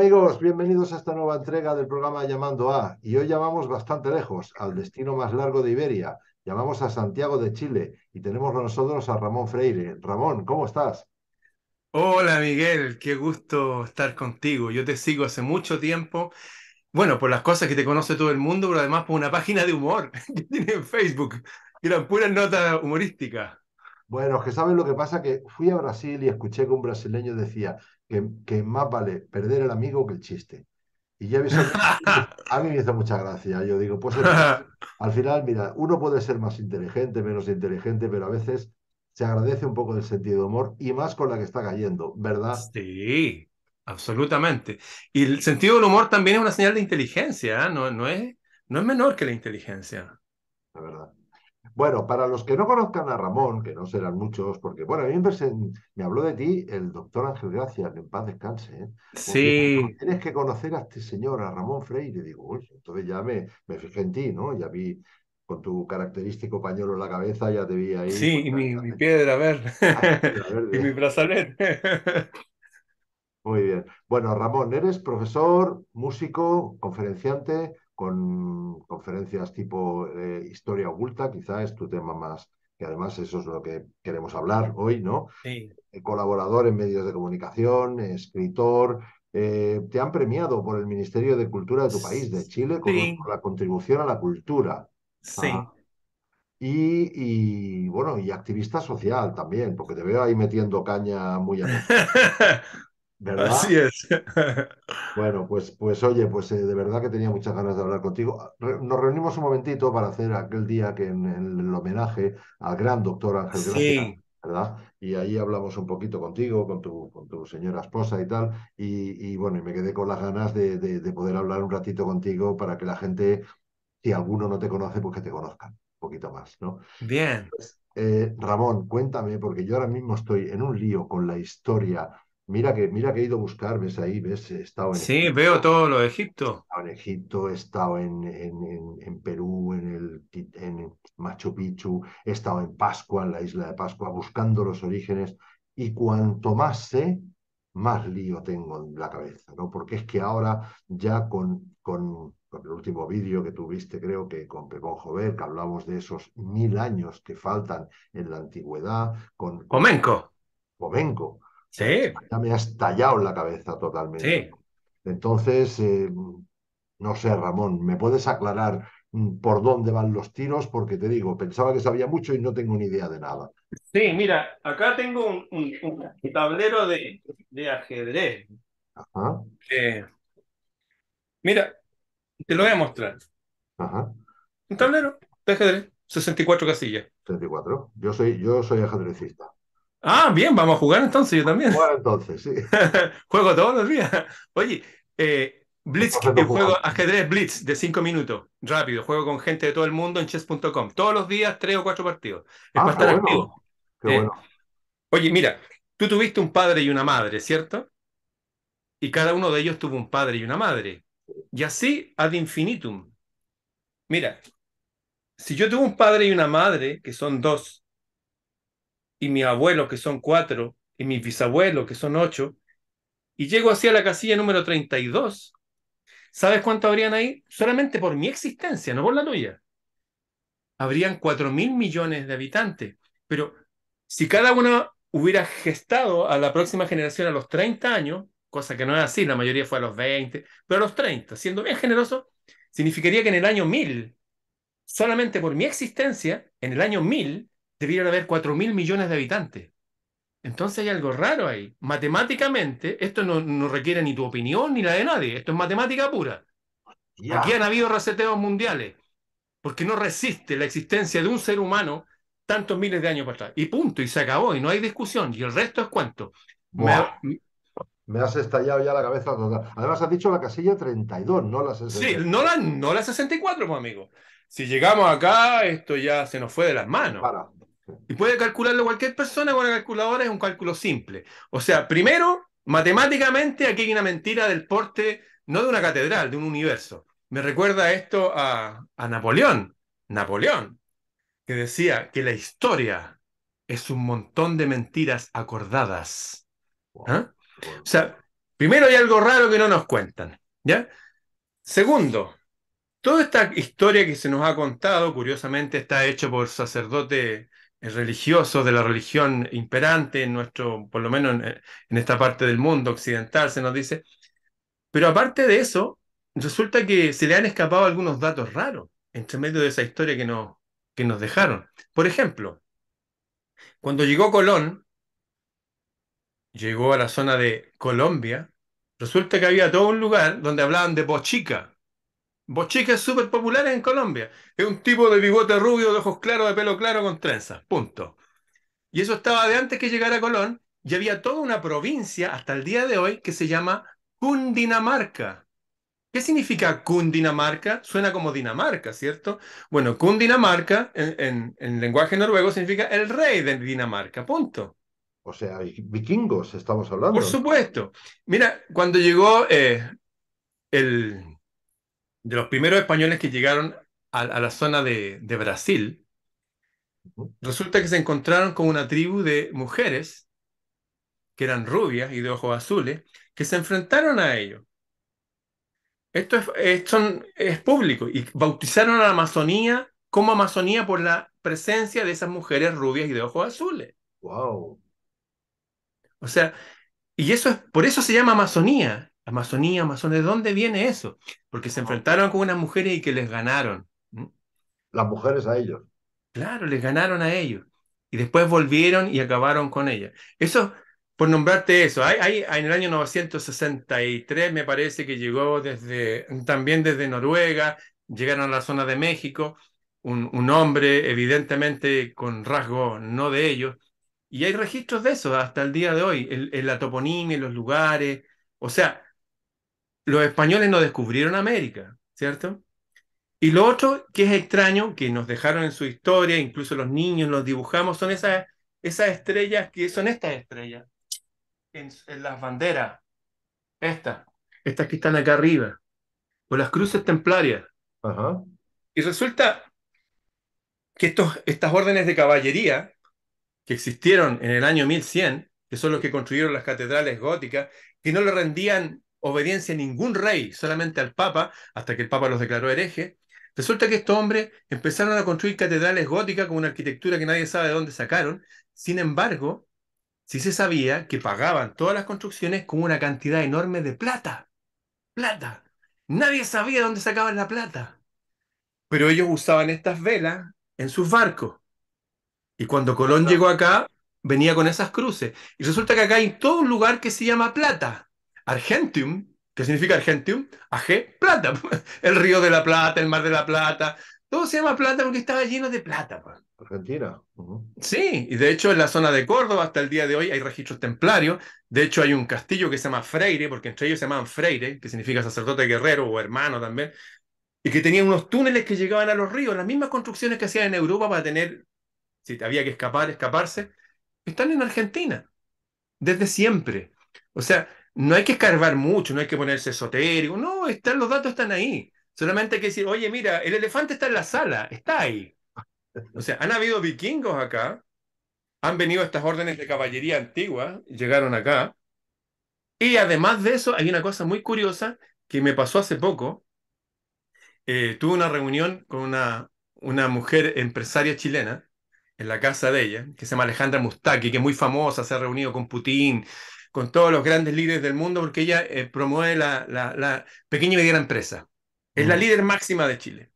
amigos, bienvenidos a esta nueva entrega del programa Llamando a. Y hoy llamamos bastante lejos, al destino más largo de Iberia. Llamamos a Santiago de Chile y tenemos con nosotros a Ramón Freire. Ramón, ¿cómo estás? Hola Miguel, qué gusto estar contigo. Yo te sigo hace mucho tiempo. Bueno, por las cosas que te conoce todo el mundo, pero además por una página de humor que tiene en Facebook, que eran puras notas humorísticas. Bueno, es que sabes lo que pasa, que fui a Brasil y escuché que un brasileño decía que, que más vale perder el amigo que el chiste. Y ya ves, a mí me hizo mucha gracia. Yo digo, pues al final, mira, uno puede ser más inteligente, menos inteligente, pero a veces se agradece un poco del sentido de humor y más con la que está cayendo, ¿verdad? Sí, absolutamente. Y el sentido del humor también es una señal de inteligencia, ¿eh? no, no, es, no es menor que la inteligencia. La verdad. Bueno, para los que no conozcan a Ramón, que no serán muchos, porque, bueno, a mí me, habló de ti el doctor Ángel Gracia, que en paz descanse. ¿eh? Sí. Tienes que conocer a este señor, a Ramón Freire. Digo, uy, entonces ya me, me fijé en ti, ¿no? Ya vi con tu característico pañuelo en la cabeza, ya te vi ahí. Sí, y mi, mi, piedra verde. y mi brazalete. Muy bien. Bueno, Ramón, eres profesor, músico, conferenciante, con conferencias tipo eh, historia oculta, quizá es tu tema más, que además eso es lo que queremos hablar hoy, ¿no? Sí. Eh, colaborador en medios de comunicación, escritor. Eh, te han premiado por el Ministerio de Cultura de tu país, de Chile, con, la contribución a la cultura. Sí. Ah. y, y, bueno, y activista social también, porque te veo ahí metiendo caña muy a ¿verdad? Así es. Bueno, pues, pues oye, pues eh, de verdad que tenía muchas ganas de hablar contigo. Nos reunimos un momentito para hacer aquel día que en, el homenaje al gran doctor Ángel sí. ¿verdad? Y ahí hablamos un poquito contigo, con tu, con tu señora esposa y tal. Y, y bueno, y me quedé con las ganas de, de, poder hablar un ratito contigo para que la gente, si alguno no te conoce, pues que te conozcan un poquito más, ¿no? Bien. Pues, eh, Ramón, cuéntame, porque yo ahora mismo estoy en un lío con la historia Mira que, mira que he ido a buscar, ves ahí, ves, he estado en Sí, veo todo lo de Egipto. He estado en Egipto, he estado en, en, en, Perú, en, el, en Machu Picchu, he estado en Pascua, en la isla de Pascua, buscando los orígenes, y cuanto más sé, más lío tengo en la cabeza, ¿no? Porque es que ahora ya con, con, con el último vídeo que tuviste, creo que con Pepón Jover, que hablamos de esos mil años que faltan en la antigüedad, con... Comenco. Comenco Sí. Ya me ha estallado en la cabeza totalmente. Sí. Entonces, eh, no sé, Ramón, ¿me puedes aclarar mm, por dónde van los tiros? Porque te digo, pensaba que sabía mucho y no tengo ni idea de nada. Sí, mira, acá tengo un, un, tablero de, de, ajedrez. Ajá. mira, te lo voy a mostrar. Ajá. Un tablero de ajedrez, 64 casillas. 64. Yo soy, yo soy ajedrecista. Ah, bien, vamos a jugar entonces, yo también. Bueno, entonces, sí. juego todos los días. Oye, eh, Blitz, eh, juego ajedrez Blitz de 5 minutos, rápido. Juego con gente de todo el mundo en chess.com. Todos los días, tres o cuatro partidos. Es ah, para estar bueno. activo. Qué Eh, bueno. Oye, mira, tú tuviste un padre y una madre, ¿cierto? Y cada uno de ellos tuvo un padre y una madre. Y así ad infinitum. Mira, si yo tuve un padre y una madre, que son dos, y mis abuelos, que son cuatro, y mis bisabuelos, que son ocho, y llego hacia la casilla número 32, ¿sabes cuánto habrían ahí? Solamente por mi existencia, no por la tuya. Habrían cuatro mil millones de habitantes. Pero si cada uno hubiera gestado a la próxima generación a los 30 años, cosa que no es así, la mayoría fue a los 20, pero a los 30, siendo bien generoso, significaría que en el año 1000, solamente por mi existencia, en el año 1000, debieran haber 4 mil millones de habitantes. Entonces hay algo raro ahí. Matemáticamente, esto no, no, requiere ni tu opinión ni la de nadie. Esto es matemática pura. Aquí han habido reseteos mundiales, porque no resiste la existencia de un ser humano tantos miles de años para atrás. Y punto, y se acabó, y no hay discusión. Y el resto es cuánto. Me has estallado ya la cabeza total. Además, has dicho la casilla 32, no la 64. Sí, no la, no la 64, pues, amigo. Si llegamos acá, esto ya se nos fue de las manos. Para. Y puede calcularlo cualquier persona con una calculadora, es un cálculo simple. O sea, primero, matemáticamente, aquí hay una mentira del porte, no de una catedral, de un universo. Me recuerda esto a, a Napoleón. Napoleón, que decía que la historia es un montón de mentiras acordadas. ¿Ah? O sea, Primero hay algo raro que no nos cuentan, ¿ya? Segundo, toda esta historia que se nos ha contado, curiosamente, está hecho por sacerdotes religiosos de la religión imperante en nuestro, por lo menos en, esta parte del mundo occidental, se nos dice. Pero aparte de eso, resulta que se le han escapado algunos datos raros entre medio de esa historia que nos, que nos dejaron. Por ejemplo, cuando llegó Colón, llegó a la zona de Colombia, resulta que había todo un lugar donde hablaban de bochica. Bochica es súper popular en Colombia. Es un tipo de bigote rubio, de ojos claros, de pelo claro con trenzas. Punto. Y eso estaba de antes que llegara Colón. Y había toda una provincia hasta el día de hoy que se llama Cundinamarca. ¿Qué significa Cundinamarca? Suena como Dinamarca, ¿cierto? Bueno, Cundinamarca en, en, lenguaje noruego significa el rey de Dinamarca, punto. O sea, vikingos estamos hablando. Por supuesto. Mira, cuando llegó eh, el, de los primeros españoles que llegaron a, a la zona de, de Brasil, resulta que se encontraron con una tribu de mujeres que eran rubias y de ojos azules, que se enfrentaron a ellos. Esto es, es público y bautizaron a la Amazonía como Amazonía por la presencia de esas mujeres rubias y de ojos azules. Wow. O sea, y eso es, por eso se llama Amazonía. Amazonía, Amazonía, ¿de dónde viene eso? Porque se enfrentaron con unas mujeres y que les ganaron. Las mujeres a ellos. Claro, les ganaron a ellos. Y después volvieron y acabaron con ellas. Eso por nombrarte eso, hay, en el año 963 me parece que llegó desde, también desde Noruega, llegaron a la zona de México, un, hombre evidentemente con rasgos no de ellos, y hay registros de eso hasta el día de hoy, en, la toponimia, en los lugares, o sea, los españoles no descubrieron América, ¿cierto? Y lo otro que es extraño, que nos dejaron en su historia, incluso los niños los dibujamos, son esas, esas estrellas que son estas estrellas en, las banderas, estas, estas que están acá arriba, o las cruces templarias. Y resulta que estos, estas órdenes de caballería que existieron en el año 1100, que son los que construyeron las catedrales góticas, que no le rendían obediencia a ningún rey, solamente al Papa, hasta que el Papa los declaró herejes, resulta que estos hombres empezaron a construir catedrales góticas con una arquitectura que nadie sabe de dónde sacaron. Sin embargo, sí se sabía que pagaban todas las construcciones con una cantidad enorme de plata. Plata. Nadie sabía dónde sacaban la plata. Pero ellos usaban estas velas en sus barcos. Y cuando Colón llegó acá, venía con esas cruces. Y resulta que acá hay todo un lugar que se llama Plata. Argentium, que significa Argentium, AG, Plata. El río de la Plata, el mar de la Plata. Todo se llama Plata porque estaba lleno de plata. Pues. Argentina. Sí, y de hecho en la zona de Córdoba hasta el día de hoy hay registros templarios. De hecho hay un castillo que se llama Freire, porque entre ellos se llamaban Freire, que significa sacerdote guerrero o hermano también, y que tenía unos túneles que llegaban a los ríos, las mismas construcciones que hacían en Europa para tener, si había que escapar, escaparse, están en Argentina, desde siempre. O sea, no hay que escarbar mucho, no hay que ponerse esotérico, no, están, los datos están ahí. Solamente hay que decir, oye, mira, el elefante está en la sala, está ahí. O sea, han habido vikingos acá, han venido estas órdenes de caballería antigua, llegaron acá. Y además de eso, hay una cosa muy curiosa que me pasó hace poco. Eh, tuve una reunión con una, una mujer empresaria chilena en la casa de ella, que se llama Alejandra Mustaki, que es muy famosa, se ha reunido con Putin, con todos los grandes líderes del mundo, porque ella eh, promueve la, la, pequeña y mediana empresa. Es la líder máxima de Chile.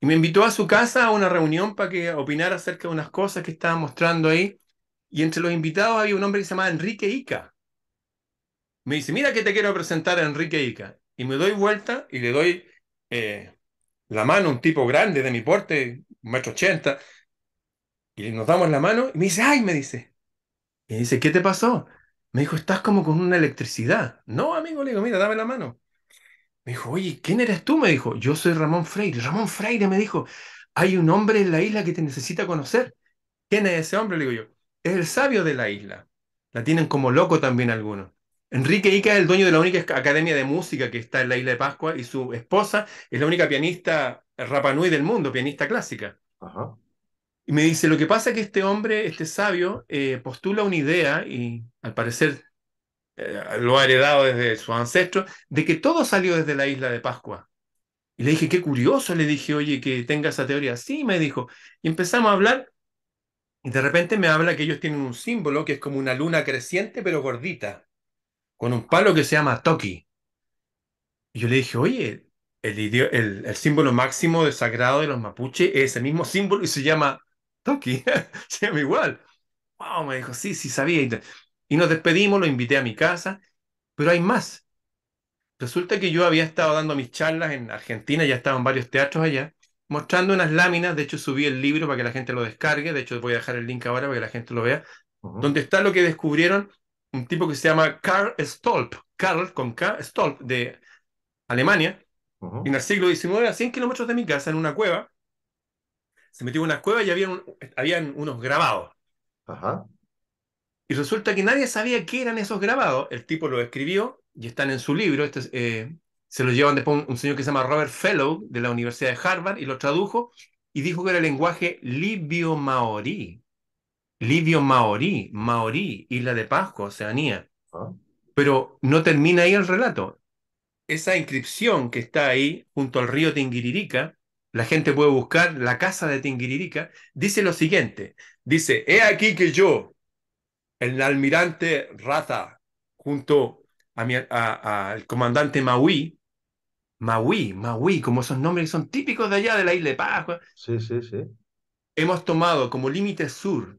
Y me invitó a su casa a una reunión para que opinara acerca de unas cosas que estaba mostrando ahí. Y entre los invitados había un hombre que se llamaba Enrique Ica. Me dice, mira que te quiero presentar a Enrique Ica. Y me doy vuelta y le doy eh, la mano a un tipo grande de mi porte, un metro ochenta. Y nos damos la mano y me dice, ay, me dice. Y dice, ¿qué te pasó? Me dijo, estás como con una electricidad. No, amigo, le digo, mira, dame la mano. Me dijo, oye, ¿quién eres tú? Me dijo, yo soy Ramón Freire. Ramón Freire me dijo, hay un hombre en la isla que te necesita conocer. ¿Quién es ese hombre? Le digo yo, es el sabio de la isla. La tienen como loco también algunos. Enrique Ica es el dueño de la única academia de música que está en la isla de Pascua y su esposa es la única pianista Rapanui del mundo, pianista clásica. Y me dice, lo que pasa es que este hombre, este sabio, eh, postula una idea y al parecer eh, lo ha heredado desde sus ancestros, de que todo salió desde la isla de Pascua. Y le dije, qué curioso, le dije, oye, que tenga esa teoría. Sí, me dijo. Y empezamos a hablar y de repente me habla que ellos tienen un símbolo que es como una luna creciente pero gordita, con un palo que se llama Toki. Y yo le dije, oye, el, símbolo máximo de sagrado de los mapuches es el mismo símbolo y se llama Toki, se llama igual. Wow, me dijo, sí, sí sabía. Y nos despedimos, lo invité a mi casa, pero hay más. Resulta que yo había estado dando mis charlas en Argentina, ya estaba en varios teatros allá, mostrando unas láminas, de hecho subí el libro para que la gente lo descargue, de hecho voy a dejar el link ahora para que la gente lo vea, donde está lo que descubrieron un tipo que se llama Karl Stolp, Karl con K, Stolp, de Alemania, en el siglo XIX, a 100 kilómetros de mi casa, en una cueva, se metió en una cueva y había habían unos grabados. Y resulta que nadie sabía qué eran esos grabados. El tipo lo escribió y están en su libro. Este, eh, se lo llevan después un, señor que se llama Robert Fellow de la Universidad de Harvard y lo tradujo y dijo que era el lenguaje libio maorí. Libio maorí, maorí, isla de Pascua, Oceanía. Ah. Pero no termina ahí el relato. Esa inscripción que está ahí junto al río Tinguiririca, la gente puede buscar la casa de Tinguiririca, dice lo siguiente. Dice, he aquí que yo, el almirante Rata, junto al comandante Maui, Maui, Maui, como esos nombres que son típicos de allá de la isla de Pascua. Sí, sí, sí. Hemos tomado como límite sur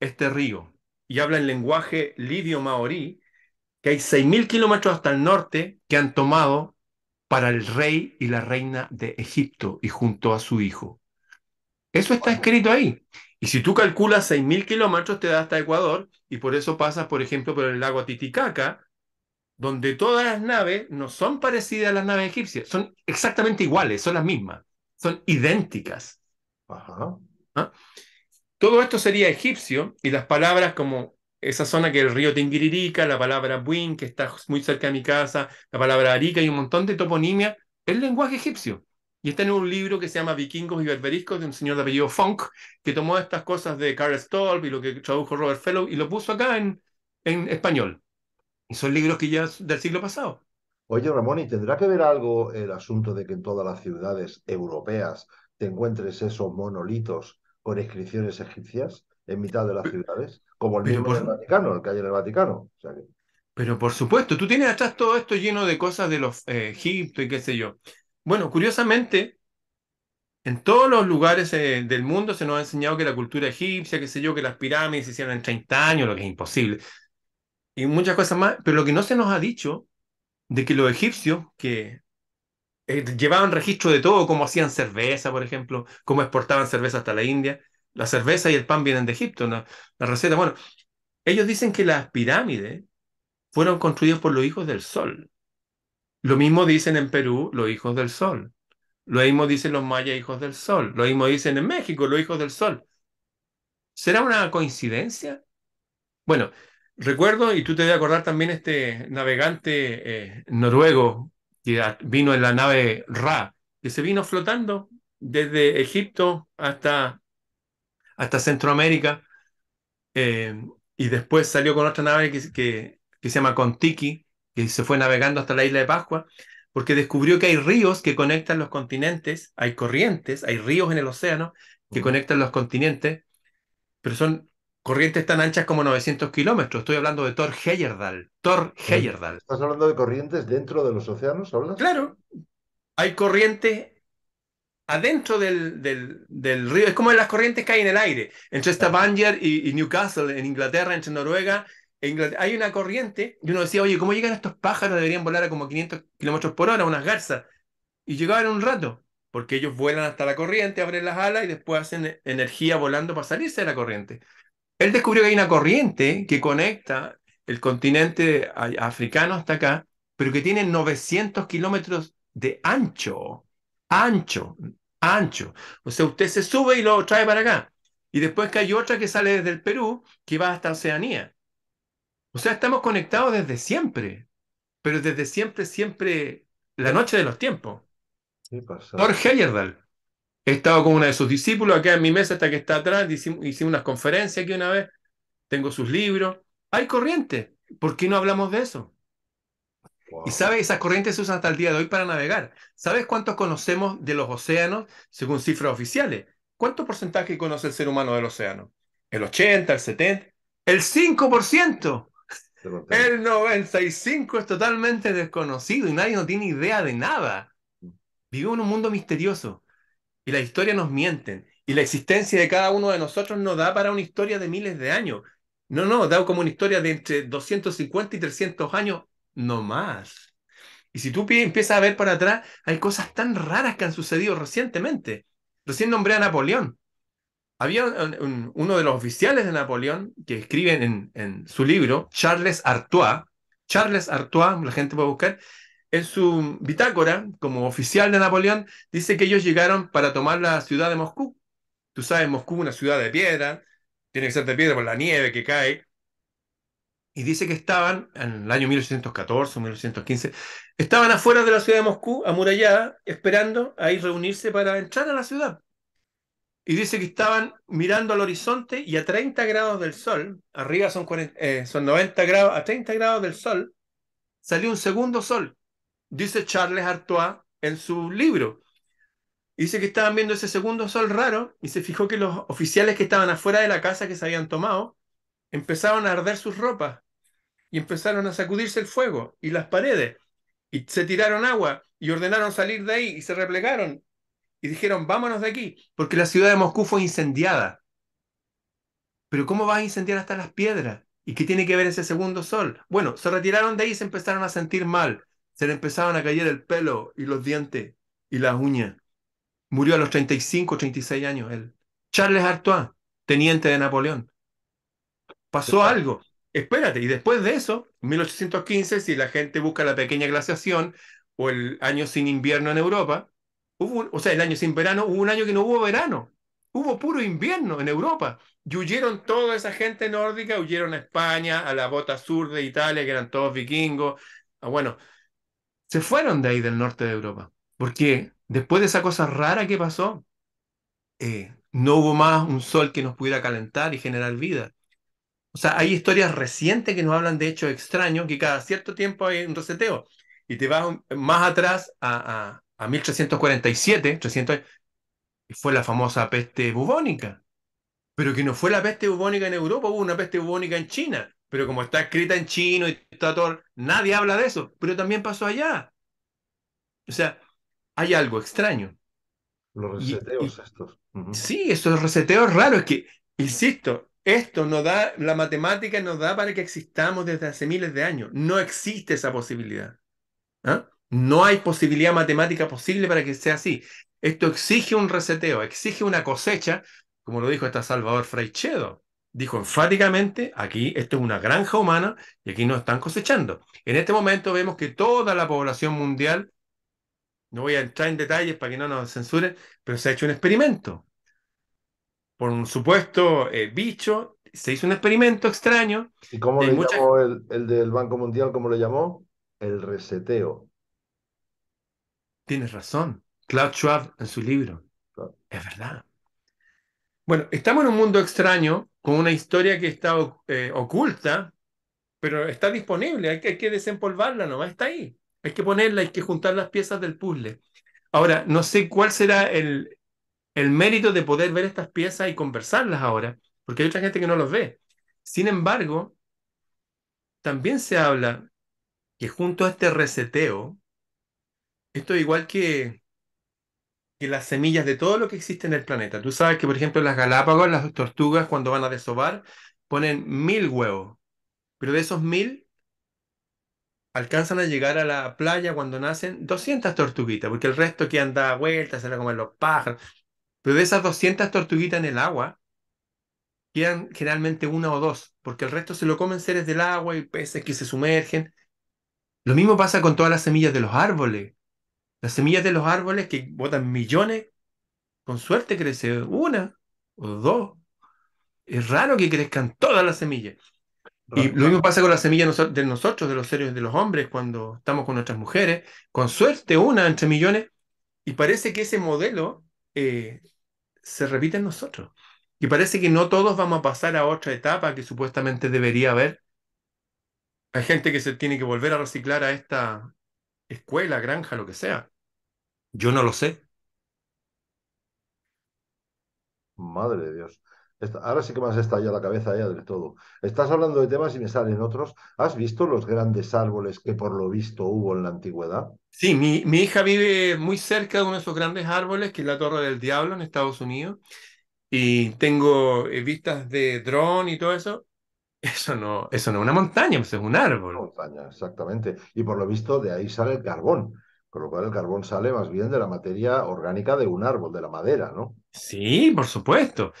este río y habla en lenguaje lidio maorí que hay 6.000 kilómetros hasta el norte que han tomado para el rey y la reina de Egipto y junto a su hijo. Eso está escrito ahí. Y si tú calculas 6.000 kilómetros, te da hasta Ecuador, y por eso pasas, por ejemplo, por el lago Titicaca, donde todas las naves no son parecidas a las naves egipcias, son exactamente iguales, son las mismas, son idénticas. ¿Ah? Todo esto sería egipcio, y las palabras como esa zona que el río Tinguiririca, la palabra Buin, que está muy cerca de mi casa, la palabra Arica y un montón de toponimia, es lenguaje egipcio. Y está en un libro que se llama Vikingos y Berberiscos de un señor de apellido Funk, que tomó estas cosas de Carl Stolp y lo que tradujo Robert Fellow y lo puso acá en, en español. Y son libros que ya del siglo pasado. Oye, Ramón, ¿y tendrá que ver algo el asunto de que en todas las ciudades europeas te encuentres esos monolitos con inscripciones egipcias en mitad de las ciudades? Como el mismo del Vaticano, el que hay en el Vaticano. Pero por supuesto, tú tienes atrás todo esto lleno de cosas de los eh, Egipto y qué sé yo. Bueno, curiosamente, en todos los lugares eh, del mundo se nos ha enseñado que la cultura egipcia, qué sé yo, que las pirámides se hicieron en 30 años, lo que es imposible, y muchas cosas más, pero lo que no se nos ha dicho de que los egipcios, que eh, llevaban registro de todo, cómo hacían cerveza, por ejemplo, cómo exportaban cerveza hasta la India, la cerveza y el pan vienen de Egipto, la receta, bueno, ellos dicen que las pirámides fueron construidas por los hijos del sol. Lo mismo dicen en Perú los hijos del sol. Lo mismo dicen los mayas hijos del sol. Lo mismo dicen en México los hijos del sol. ¿Será una coincidencia? Bueno, recuerdo, y tú te debes acordar también este navegante eh, noruego que vino en la nave Ra, que se vino flotando desde Egipto hasta, hasta Centroamérica, eh, y después salió con otra nave que, que, que se llama Contiki, que se fue navegando hasta la isla de Pascua, porque descubrió que hay ríos que conectan los continentes, hay corrientes, hay ríos en el océano que conectan los continentes, pero son corrientes tan anchas como 900 kilómetros. Estoy hablando de Thor Heyerdahl. Thor Heyerdahl. ¿Estás hablando de corrientes dentro de los océanos? ¿hablas? Claro. Hay corrientes adentro del, del, río. Es como las corrientes que hay en el aire. Entre Stavanger y, y Newcastle, en Inglaterra, entre Noruega hay una corriente, y uno decía, oye, ¿cómo llegan estos pájaros? Deberían volar a como 500 kilómetros por hora, unas garzas. Y llegaban un rato, porque ellos vuelan hasta la corriente, abren las alas y después hacen energía volando para salirse de la corriente. Él descubrió que hay una corriente que conecta el continente africano hasta acá, pero que tiene 900 kilómetros de ancho. Ancho, ancho. O sea, usted se sube y lo trae para acá. Y después que hay otra que sale desde el Perú, que va hasta Oceanía. O sea, estamos conectados desde siempre, pero desde siempre, siempre, la noche de los tiempos. Thor Heyerdahl. He estado con una de sus discípulos acá en mi mesa, hasta que está atrás, hicimos, unas conferencias aquí una vez, tengo sus libros. Hay corriente. ¿Por qué no hablamos de eso? Wow. Y sabes, esas corrientes se usan hasta el día de hoy para navegar. ¿Sabes cuántos conocemos de los océanos según cifras oficiales? ¿Cuánto porcentaje conoce el ser humano del océano? ¿El 80, el 70? ¡El 5%! Te lo tengo. El 95 es totalmente desconocido y nadie no tiene idea de nada. Vivimos en un mundo misterioso y la historia nos mienten y la existencia de cada uno de nosotros no da para una historia de miles de años. No, no, da como una historia de entre 250 y 300 años, no más. Y si tú pi- empiezas a ver para atrás, hay cosas tan raras que han sucedido recientemente. Recién nombré a Napoleón. Había un- un- uno de los oficiales de Napoleón que escriben en, en su libro, Charles Artois. Charles Artois, la gente puede buscar, en su bitácora, como oficial de Napoleón, dice que ellos llegaron para tomar la ciudad de Moscú. Tú sabes, Moscú es una ciudad de piedra, tiene que ser de piedra por la nieve que cae. Y dice que estaban, en el año 1814 o 1815, estaban afuera de la ciudad de Moscú, amurallada, esperando a ir reunirse para entrar a la ciudad. Y dice que estaban mirando al horizonte y a 30 grados del sol, arriba son, 40 eh, son 90 grados, a 30 grados del sol, salió un segundo sol. Dice Charles Artois en su libro. Dice que estaban viendo ese segundo sol raro y se fijó que los oficiales que estaban afuera de la casa que se habían tomado empezaron a arder sus ropas y empezaron a sacudirse el fuego y las paredes y se tiraron agua y ordenaron salir de ahí y se replegaron y dijeron vámonos de aquí porque la ciudad de Moscú fue incendiada. Pero ¿cómo vas a incendiar hasta las piedras? ¿Y qué tiene que ver ese segundo sol? Bueno, se retiraron de ahí y se empezaron a sentir mal. Se le empezaron a caer el pelo y los dientes y las uñas. Murió a los 35, 36 años él. Charles Artois, teniente de Napoleón. Pasó algo. Espérate, y después de eso, 1815, si la gente busca la pequeña glaciación o el año sin invierno en Europa, hubo o sea, el año sin verano, hubo un año que no hubo verano. Hubo puro invierno en Europa. Y huyeron toda esa gente nórdica, huyeron a España, a la bota sur de Italia, que eran todos vikingos. Ah, bueno, se fueron de ahí del norte de Europa. Porque después de esa cosa rara que pasó, eh, no hubo más un sol que nos pudiera calentar y generar vida. O sea, hay historias recientes que nos hablan de hechos extraños, que cada cierto tiempo hay un reseteo. Y te vas más atrás a, a, a 1347, 300, y fue la famosa peste bubónica. Pero que no fue la peste bubónica en Europa, hubo una peste bubónica en China. Pero como está escrita en chino y está todo, nadie habla de eso. Pero también pasó allá. O sea, hay algo extraño. Los Y- reseteos estos. Ujú. Sí, esos reseteos raros es que, insisto, esto no da, la matemática nos da para que existamos desde hace miles de años. No existe esa posibilidad. ¿ah? No hay posibilidad matemática posible para que sea así. Esto exige un reseteo, exige una cosecha, como lo dijo hasta Salvador Fraichedo. Dijo enfáticamente, aquí esto es una granja humana y aquí no están cosechando. En este momento vemos que toda la población mundial, no voy a entrar en detalles para que no nos censuren, pero se ha hecho un experimento. Por un supuesto eh, bicho, se hizo un experimento extraño. ¿Y cómo le mucha- llamó el, el del Banco Mundial? ¿Cómo le llamó? El reseteo. Tienes razón. Klaus Schwab en su libro. Claro. Es verdad. Bueno, estamos en un mundo extraño, con una historia que está eh, oculta, pero está disponible. Hay que, hay que desempolvarla nomás, está ahí. Hay que ponerla, hay que juntar las piezas del puzzle. Ahora, no sé cuál será el, el mérito de poder ver estas piezas y conversarlas ahora, porque hay otra gente que no los ve. Sin embargo, también se habla que junto a este reseteo, esto es igual que, que las semillas de todo lo que existe en el planeta. Tú sabes que, por ejemplo, las Galápagos, las tortugas cuando van a desovar ponen mil huevos, pero de esos mil alcanzan a llegar a la playa cuando nacen 200 tortuguitas, porque el resto que anda vueltas, se la comen los pájaros. Pero de esas 200 tortuguitas en el agua, quedan generalmente una o dos, porque el resto se lo comen seres del agua y peces que se sumergen. Lo mismo pasa con todas las semillas de los árboles. Las semillas de los árboles que botan millones, con suerte crece una o dos. Es raro que crezcan todas las semillas. Y lo mismo pasa con las semillas de nosotros, de los seres de los hombres, cuando estamos con nuestras mujeres. Con suerte, una entre millones. Y parece que ese modelo eh, se repite en nosotros. Y parece que no todos vamos a pasar a otra etapa que supuestamente debería haber. Hay gente que se tiene que volver a reciclar a esta escuela, granja, lo que sea. Yo no lo sé. Madre de Dios. Ahora sí que me has estallado la cabeza ya del todo. Estás hablando de temas y me salen otros. ¿Has visto los grandes árboles que por lo visto hubo en la antigüedad? Sí, mi, mi hija vive muy cerca de uno de esos grandes árboles, que es la Torre del Diablo en Estados Unidos, y tengo eh, vistas de dron y todo eso. Eso no, eso no es una montaña, eso es un árbol. Montaña, exactamente. Y por lo visto de ahí sale el carbón. Con lo cual el carbón sale más bien de la materia orgánica de un árbol, de la madera, ¿no? Sí, por supuesto.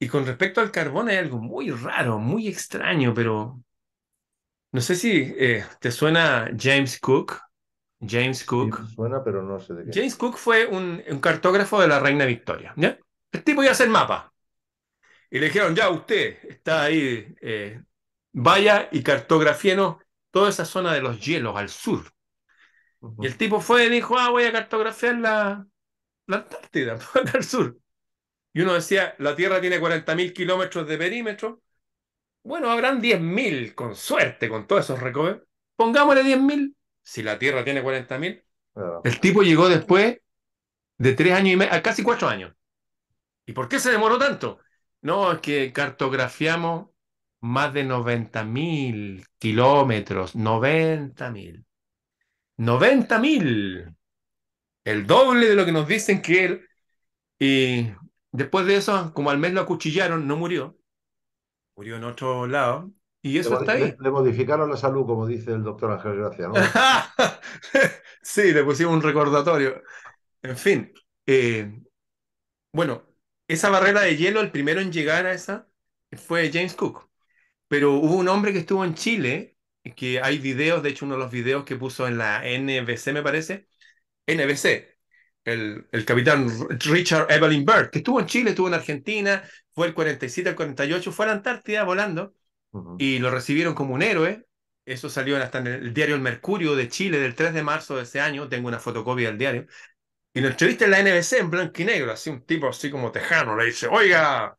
Y con respecto al carbón hay algo muy raro, muy extraño, pero no sé si eh, te suena James Cook. James Cook. suena, pero no sé de qué. James Cook fue un, un cartógrafo de la reina Victoria, ¿ya? El tipo iba a hacer mapa. Y le dijeron, ya usted está ahí, eh, vaya y cartografienos toda esa zona de los hielos al sur. Y el tipo fue y dijo, ah, voy a cartografiar la, la Antártida, al sur. Y uno decía, la Tierra tiene 40.000 kilómetros de perímetro. Bueno, habrán 10.000, con suerte, con todos esos recovecos. Pongámosle 10.000. Si la Tierra tiene 40.000. Claro. El tipo llegó después de tres años y medio, a casi cuatro años. ¿Y por qué se demoró tanto? No, es que cartografiamos más de 90.000 kilómetros. 90.000. 90.000. El doble de lo que nos dicen que él. Y después de eso, como al mes lo acuchillaron, no murió. Murió en otro lado. Y Le, eso está le- ahí. le modificaron la salud, como dice el doctor Ángel Gracia, ¿no? Sí, le pusimos un recordatorio. En fin, eh, bueno, esa barrera de hielo, el primero en llegar a esa fue James Cook. Pero hubo un hombre que estuvo en Chile, que hay videos, de hecho uno de los videos que puso en la NBC, me parece, NBC, el, el capitán Richard Evelyn Byrd, que estuvo en Chile, estuvo en Argentina, fue el 47 al 48, fue a la Antártida volando Y lo recibieron como un héroe. Eso salió hasta en el diario El Mercurio de Chile del 3 de marzo de ese año. Tengo una fotocopia del diario. Y lo entrevista en la NBC en blanco y negro, así un tipo así como tejano. Le dice, oiga,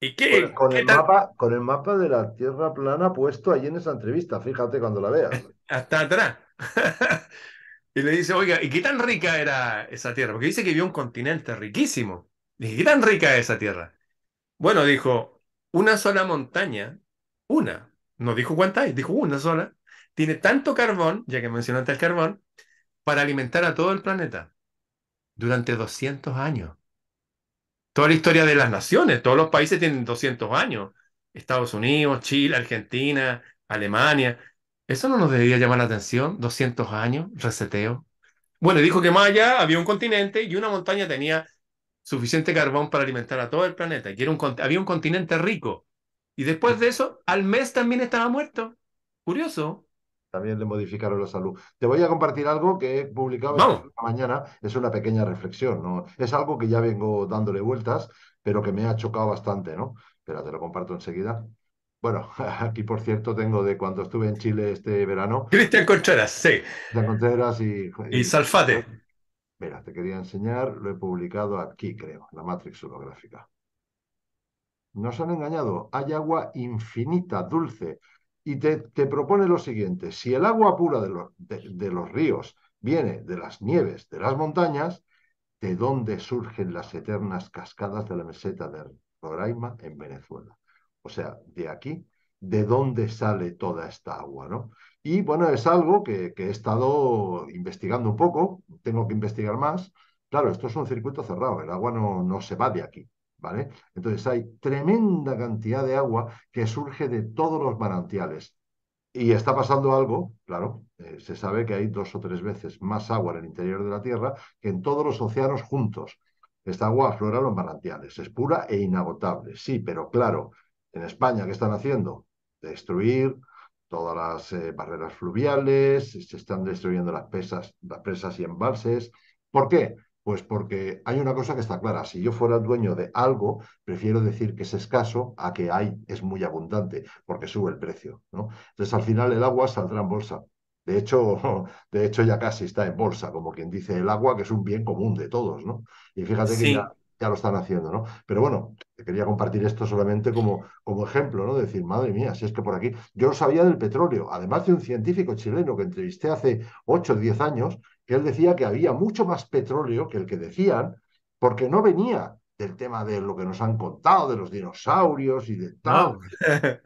¿y qué? con qué el tal? mapa, con el mapa de la Tierra plana puesto ahí en esa entrevista, fíjate cuando la veas. Hasta atrás. y le dice, oiga, ¿y qué tan rica era esa tierra? Porque dice que vio un continente riquísimo. Dije, ¿qué tan rica es esa tierra? Bueno, dijo, una sola montaña, una, no dijo cuánta hay, dijo una sola, tiene tanto carbón, ya que mencionaste el carbón, para alimentar a todo el planeta durante 200 años. Toda la historia de las naciones, todos los países tienen 200 años. Estados Unidos, Chile, Argentina, Alemania. ¿Eso no nos debería llamar la atención? 200 años, reseteo. Bueno, dijo que más allá había un continente y una montaña tenía suficiente carbón para alimentar a todo el planeta, y era un, había un continente rico. Y después de eso, al mes también estaba muerto. Curioso. También le modificaron la salud. Te voy a compartir algo que he publicado esta mañana. Es una pequeña reflexión, ¿no? Es algo que ya vengo dándole vueltas, pero que me ha chocado bastante, ¿no? Pero te lo comparto enseguida. Bueno, aquí por cierto tengo de cuando estuve en Chile este verano, Cristian Contreras, sí. de Contreras y, Y y- Salfate. Mira, te quería enseñar, lo he publicado aquí, creo, la Matrix holográfica. Nos han engañado, hay agua infinita, dulce, y te, te propone lo siguiente, si el agua pura de de los ríos viene de las nieves, de las montañas, ¿de dónde surgen las eternas cascadas de la meseta de Roraima en Venezuela? O sea, de aquí, ¿de dónde sale toda esta agua, no? Y bueno, es algo que, que he estado investigando un poco, tengo que investigar más. Claro, esto es un circuito cerrado, el agua no, no se va de aquí, ¿vale? Entonces hay tremenda cantidad de agua que surge de todos los manantiales. Y está pasando algo, claro, eh, se sabe que hay dos o tres veces más agua en el interior de la Tierra que en todos los océanos juntos. Esta agua aflora los manantiales, es pura e inagotable, sí, pero claro, en España, ¿qué están haciendo? Destruir todas las eh, barreras fluviales, se están destruyendo las presas, las presas y embalses. ¿Por qué? Pues porque hay una cosa que está clara, si yo fuera el dueño de algo, prefiero decir que es escaso a que hay, es muy abundante, porque sube el precio, ¿no? Entonces, al final el agua saldrá en bolsa. De hecho, de hecho, ya casi está en bolsa, como quien dice el agua, que es un bien común de todos, ¿no? Y fíjate que Sí. ya ya lo están haciendo, ¿no? Pero bueno, quería compartir esto solamente como, como ejemplo, ¿no? De decir, madre mía, si es que por aquí, yo lo sabía del petróleo, además de un científico chileno que entrevisté hace 8 o 10 años, que él decía que había mucho más petróleo que el que decían, porque no venía del tema de lo que nos han contado, de los dinosaurios y de tal.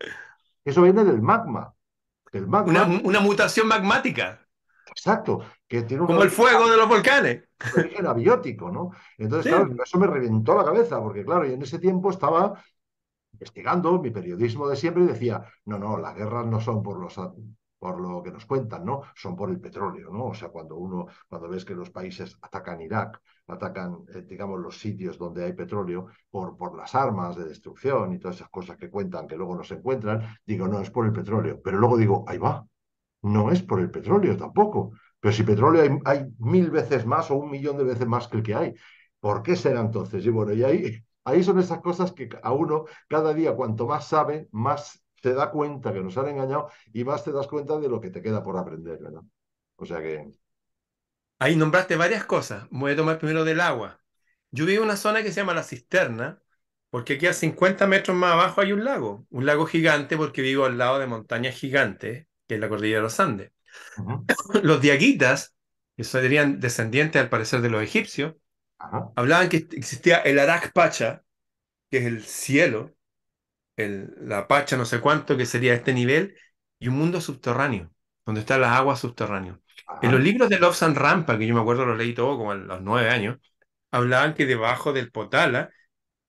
Eso viene del magma. Del magma. Una, una mutación magmática. Exacto. Que tiene un Como el fuego de los volcanes. origen abiótico, ¿no? Entonces, Sí. claro, eso me reventó la cabeza, porque claro, yo en ese tiempo estaba investigando mi periodismo de siempre y decía, no, no, las guerras no son por los por lo que nos cuentan, ¿no? Son por el petróleo, ¿no? O sea, cuando uno, cuando ves que los países atacan Irak, atacan, eh, digamos, los sitios donde hay petróleo por, por las armas de destrucción y todas esas cosas que cuentan que luego no se encuentran, digo, no, es por el petróleo. Pero luego digo, ahí va, no es por el petróleo tampoco. Pero si petróleo hay, mil veces más o un millón de veces más que el que hay, ¿por qué será entonces? Y bueno, y ahí, ahí son esas cosas que a uno cada día cuanto más sabe, más te da cuenta que nos han engañado y más te das cuenta de lo que te queda por aprender, ¿verdad? O sea que, Ahí nombraste varias cosas. Voy a tomar primero del agua. Yo vivo en una zona que se llama La Cisterna, porque aquí a 50 metros más abajo hay un lago, un lago gigante porque vivo al lado de montañas gigantes, que es la cordillera de los Andes. Los diaguitas, que serían descendientes al parecer de los egipcios, hablaban que existía el Arak Pacha, que es el cielo, el, la Pacha no sé cuánto, que sería este nivel, y un mundo subterráneo, donde están las aguas subterráneas. En los libros de Love and Rampa, que yo me acuerdo los leí todo como a los nueve años, hablaban que debajo del Potala,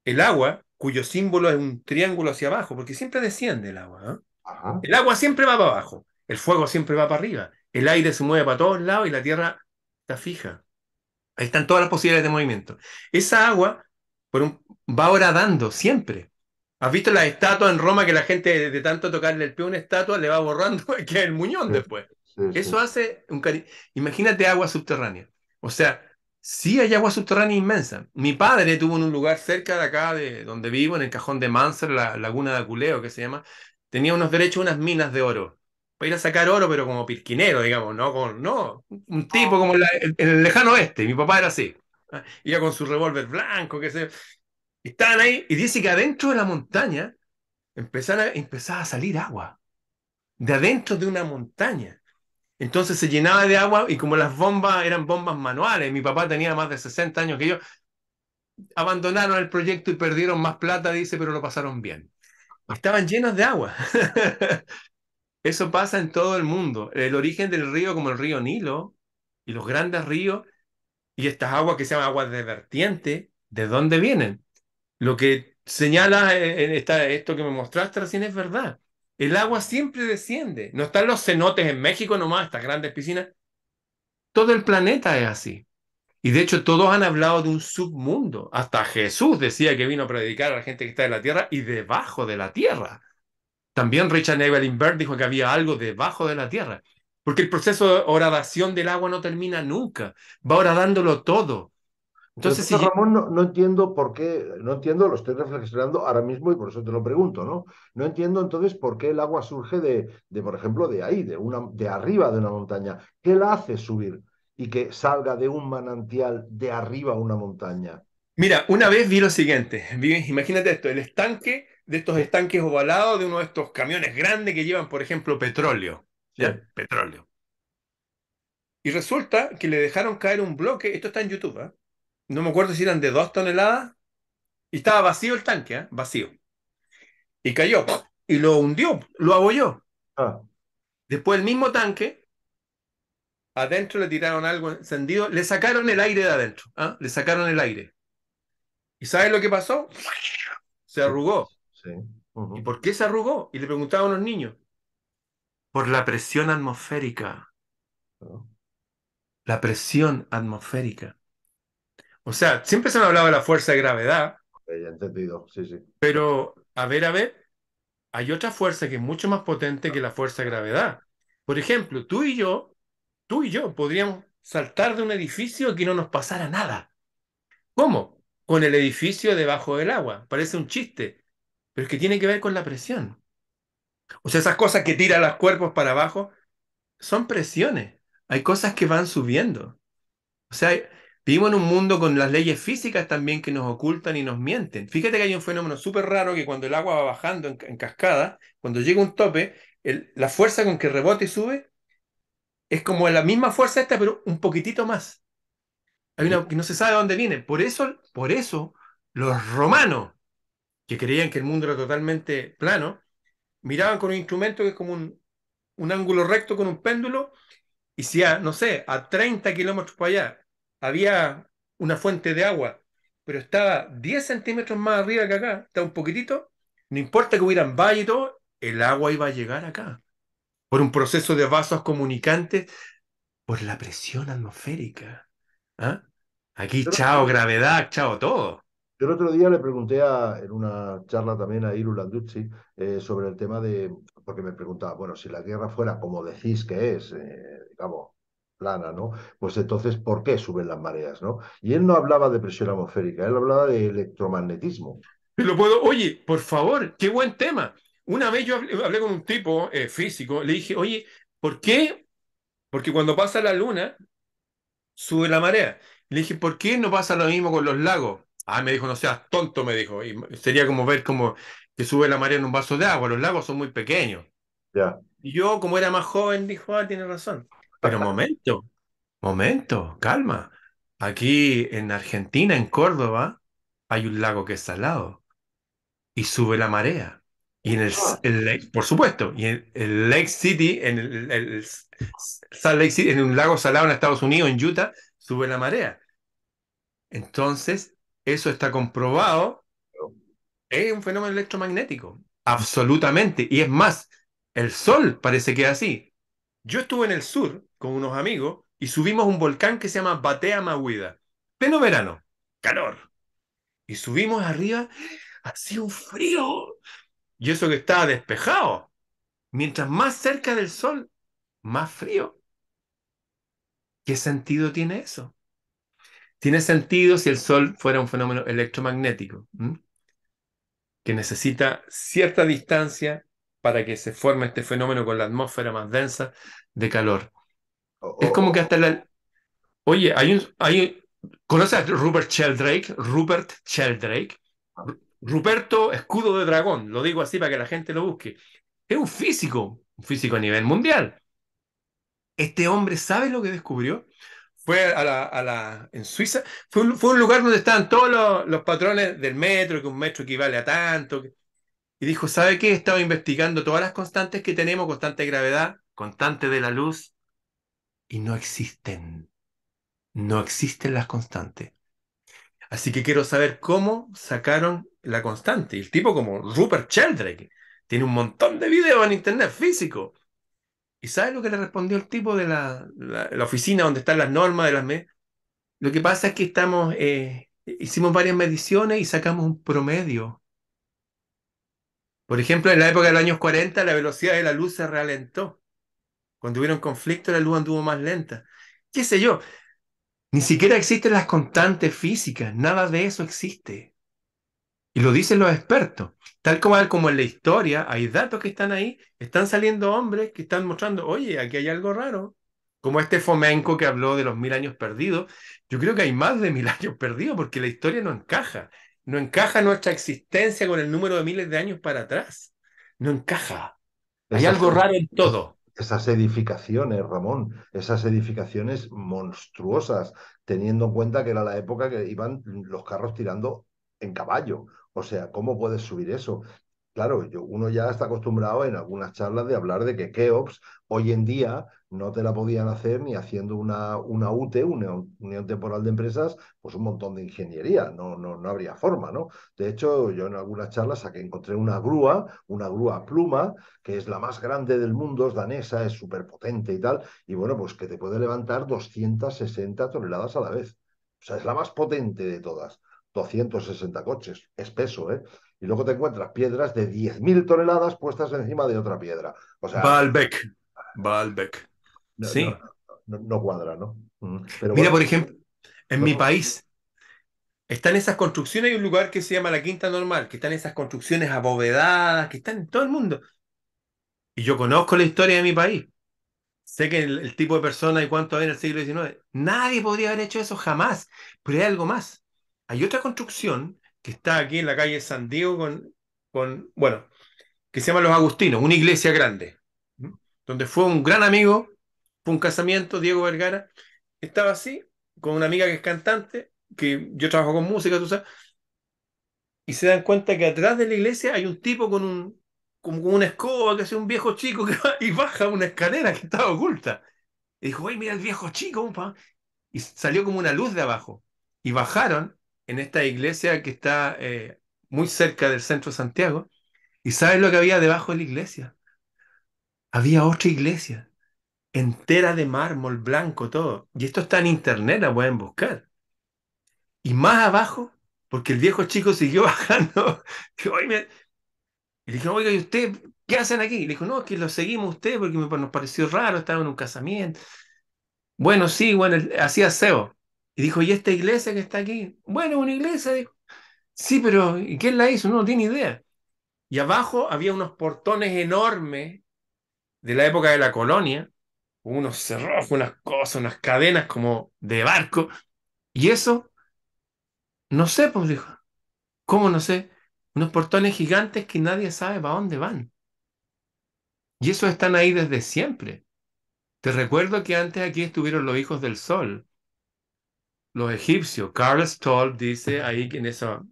el agua, cuyo símbolo es un triángulo hacia abajo, porque siempre desciende el agua, ajá, El agua siempre va para abajo, el fuego siempre va para arriba, el aire se mueve para todos lados y la tierra está fija. Ahí están todas las posibilidades de movimiento. Esa agua por un- va horadando siempre. ¿Has visto las estatuas en Roma que la gente de, tanto tocarle el pie a una estatua le va borrando que el muñón después? sí, sí, Eso hace un cari- Imagínate agua subterránea. O sea, sí hay agua subterránea inmensa. Mi padre tuvo en un lugar cerca de acá, de donde vivo, en el cajón de Manser, la laguna de Aculeo, que se llama, tenía unos derechos unas minas de oro. Para ir a sacar oro, pero como pirquinero, digamos, ¿no? Con, no, un tipo como en, la- en el lejano oeste. Mi papá era así. Ah, Iba con su revólver blanco, que se... y Estaban ahí, y dice que adentro de la montaña empezaba a, empezaba a salir agua. De adentro de una montaña. Entonces se llenaba de agua y como las bombas eran bombas manuales, mi papá tenía más de 60 años que yo, abandonaron el proyecto y perdieron más plata, dice, pero lo pasaron bien. Estaban llenos de agua. Eso pasa en todo el mundo. El origen del río, como el río Nilo y los grandes ríos, y estas aguas que se llaman aguas de vertiente, ¿de dónde vienen? Lo que señala en esta, esto que me mostraste recién es verdad. El agua siempre desciende. No están los cenotes en México nomás, estas grandes piscinas. Todo el planeta es así. Y de hecho todos han hablado de un submundo. Hasta Jesús decía que vino a predicar a la gente que está en la tierra y debajo de la tierra. También Richard Evelyn Bird dijo que había algo debajo de la tierra. Porque el proceso de horadación del agua no termina nunca. Va horadándolo todo. Entonces, si Ramón, no, no entiendo por qué, no entiendo, lo estoy reflexionando ahora mismo y por eso te lo pregunto, ¿no? No entiendo entonces por qué el agua surge de, de por ejemplo, de ahí, de, una, de arriba de una montaña. ¿Qué la hace subir y que salga de un manantial de arriba a una montaña? Mira, una vez vi lo siguiente, vi- imagínate esto, el estanque de estos estanques ovalados de uno de estos camiones grandes que llevan, por ejemplo, petróleo. Petróleo. Y resulta que le dejaron caer un bloque, esto está en YouTube, ¿ah? No me acuerdo si eran de dos toneladas, y estaba vacío el tanque, ¿ah? Vacío. Y cayó, y lo hundió, lo abolló. Ah, Después el mismo tanque, adentro le tiraron algo encendido, le sacaron el aire de adentro, ¿ah? Le sacaron el aire. ¿Y sabes lo que pasó? Se arrugó. Sí. ¿Y por qué se arrugó? Y le preguntaban a los niños. Por la presión atmosférica. La presión atmosférica. O sea, siempre se me ha hablado de la fuerza de gravedad, ya entendido, sí, sí. pero a ver, a ver, hay otra fuerza que es mucho más potente que la fuerza de gravedad. Por ejemplo, tú y yo, tú y yo podríamos saltar de un edificio y que no nos pasara nada. ¿Cómo? Con el edificio debajo del agua. Parece un chiste, pero es que tiene que ver con la presión. O sea, esas cosas que tiran los cuerpos para abajo son presiones. Hay cosas que van subiendo. O sea, Vivimos en un mundo con las leyes físicas también que nos ocultan y nos mienten. Fíjate que hay un fenómeno súper raro que cuando el agua va bajando en, en cascada, cuando llega un tope, el- la fuerza con que rebota y sube es como la misma fuerza esta, pero un poquitito más. Hay una que no se sabe de dónde viene. Por eso, por eso, los romanos, que creían que el mundo era totalmente plano, miraban con un instrumento que es como un, un ángulo recto con un péndulo, y si a, no sé, a 30 kilómetros para allá había una fuente de agua, pero estaba 10 centímetros más arriba que acá, estaba un poquitito, no importa que hubieran valle y todo, el agua iba a llegar acá, por un proceso de vasos comunicantes, por la presión atmosférica. ¿Ah? Aquí, chao gravedad, chao todo. Yo el otro día le pregunté a- en una charla también a Iru Landuzzi eh, sobre el tema de, porque me preguntaba, bueno, si la Tierra fuera como decís que es, eh, digamos, plana, ¿no? Pues entonces, ¿por qué suben las mareas, ¿no? Y él no hablaba de presión atmosférica, él hablaba de electromagnetismo. Lo puedo, oye, por favor, qué buen tema. Una vez yo hablé, hablé con un tipo eh, físico, le dije, oye, ¿por qué? Porque cuando pasa la luna, sube la marea. Le dije, ¿por qué no pasa lo mismo con los lagos? Ah, me dijo, no seas tonto, me dijo. Y sería como ver como que sube la marea en un vaso de agua. Los lagos son muy pequeños. Ya. Y yo, como era más joven, dijo, ah, tiene razón. Pero momento, momento, calma. Aquí en Argentina, en Córdoba, hay un lago que es salado y sube la marea. Y en el, Ah, el lake- por supuesto, y en el Lake City, en el- el Salt Lake City, en un lago salado en Estados Unidos, en Utah, sube la marea. Entonces, eso está comprobado, es un fenómeno electromagnético, absolutamente. Y es más, el sol parece que es así. Yo estuve en el sur con unos amigos y subimos un volcán que se llama Batea Mahuida. Pleno verano, calor. Y subimos arriba, hacía un frío. Y eso que estaba despejado. Mientras más cerca del sol, más frío. ¿Qué sentido tiene eso? Tiene sentido si el sol fuera un fenómeno electromagnético, ¿m? que necesita cierta distancia para que se forme este fenómeno con la atmósfera más densa de calor. o- Es como o- que hasta la... Oye, hay un... Hay... ¿Conoces a Rupert Sheldrake? Rupert Sheldrake. Ru- Ruperto Escudo de Dragón, lo digo así para que la gente lo busque. Es un físico, un físico a nivel mundial. Este hombre, ¿sabe lo que descubrió? Fue a la, a la- en Suiza, fue un, fue un lugar donde estaban todos los, los patrones del metro, que un metro equivale a tanto. y dijo, ¿sabe qué? Estaba investigando todas las constantes que tenemos, constante de gravedad, constante de la luz, y no existen. No existen las constantes. Así que quiero saber cómo sacaron la constante. Y el tipo como Rupert Sheldrake tiene un montón de videos en internet físico. ¿Y sabe lo que le respondió el tipo de la, la- oficina donde están las normas de las me- Lo que pasa es que estamos, eh, hicimos varias mediciones y sacamos un promedio. Por ejemplo, en la época de los años 40 la velocidad de la luz se ralentó. Cuando hubieron conflicto la luz anduvo más lenta. ¿Qué sé yo? Ni siquiera existen las constantes físicas, nada de eso existe. Y lo dicen los expertos. Tal como, como en la historia, hay datos que están ahí, están saliendo hombres que están mostrando, oye, aquí hay algo raro. Como este Fomenko que habló de los mil años perdidos. Yo creo que hay más de mil años perdidos porque la historia no encaja. No encaja nuestra existencia con el número de miles de años para atrás. No encaja. Hay algo raro en todo. esas edificaciones, Ramón, esas edificaciones monstruosas, teniendo en cuenta que era la época que iban los carros tirando en caballo. O sea, ¿cómo puedes subir eso? Claro, yo, uno ya está acostumbrado en algunas charlas de hablar de que Keops hoy en día no te la podían hacer ni haciendo una, una UTE, una Unión Temporal de Empresas, pues un montón de ingeniería, no, no, no habría forma, ¿no? De hecho, yo en algunas charlas saqué, encontré una grúa, una grúa pluma, que es la más grande del mundo, es danesa, es súper potente y tal, y bueno, pues que te puede levantar 260 toneladas a la vez. O sea, es la más potente de todas. 260 coches, es peso, ¿eh? Y luego te encuentras piedras de 10.000 toneladas puestas encima de otra piedra. O sea, Baalbek. Baalbek. no, Sí. no, no, no cuadra, ¿no? Mm, Pero Mira, bueno, por ejemplo, en mi país están esas construcciones, hay un lugar que se llama la Quinta Normal, que están esas construcciones abovedadas, que están en todo el mundo. Y yo conozco la historia de mi país. sé que el, el tipo de persona y cuánto había en el siglo XIX, nadie podría haber hecho eso jamás, pero hay algo más. Hay otra construcción que está aquí en la calle San Diego con, con bueno, que se llama Los Agustinos, una iglesia grande, donde fue un gran amigo, fue un casamiento, Diego Vergara, estaba así, con una amiga que es cantante, que yo trabajo con música, tú sabes, y se dan cuenta que atrás de la iglesia hay un tipo con un como con una escoba, que es un viejo chico que y baja una escalera que estaba oculta. Y dijo, ¡ay, mira el viejo chico! Y salió como una luz de abajo. Y bajaron en esta iglesia que está eh, muy cerca del centro de Santiago. ¿Y sabes lo que había debajo de la iglesia? Había otra iglesia, entera de mármol blanco, todo. Y esto está en internet, la pueden buscar. Y más abajo, porque el viejo chico siguió bajando, y le dije, oiga, ¿y usted qué hacen aquí? Le dijo, no, que lo seguimos usted porque nos pareció raro, estaba en un casamiento. Bueno, sí, bueno, hacía aseo. Y dijo, ¿y esta iglesia que está aquí? Bueno, una iglesia, dijo. Sí, pero ¿y quién la hizo? No, no tiene idea. Y abajo había unos portones enormes de la época de la colonia, unos cerrojos, unas cosas, unas cadenas como de barco. Y eso, no sé, pues dijo. ¿Cómo no sé? Unos portones gigantes que nadie sabe para dónde van. Y esos están ahí desde siempre. Te recuerdo que antes aquí estuvieron los hijos del sol, los egipcios. Carl Stoll dice ahí que en esa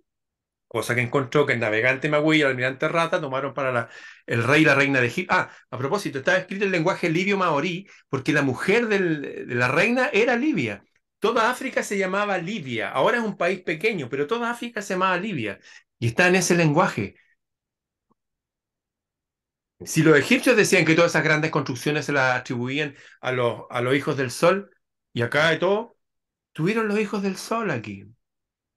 cosa que encontró que el navegante Magui y el almirante Rata tomaron para la, el rey y la reina de Egipto. Ah, a propósito, estaba escrito en lenguaje libio maorí porque la mujer del, de la reina era libia. Toda África se llamaba Libia. Ahora es un país pequeño, pero toda África se llamaba Libia. Y está en ese lenguaje. Si los egipcios decían que todas esas grandes construcciones se las atribuían a los, a los hijos del sol, y acá de todo, tuvieron los hijos del sol aquí.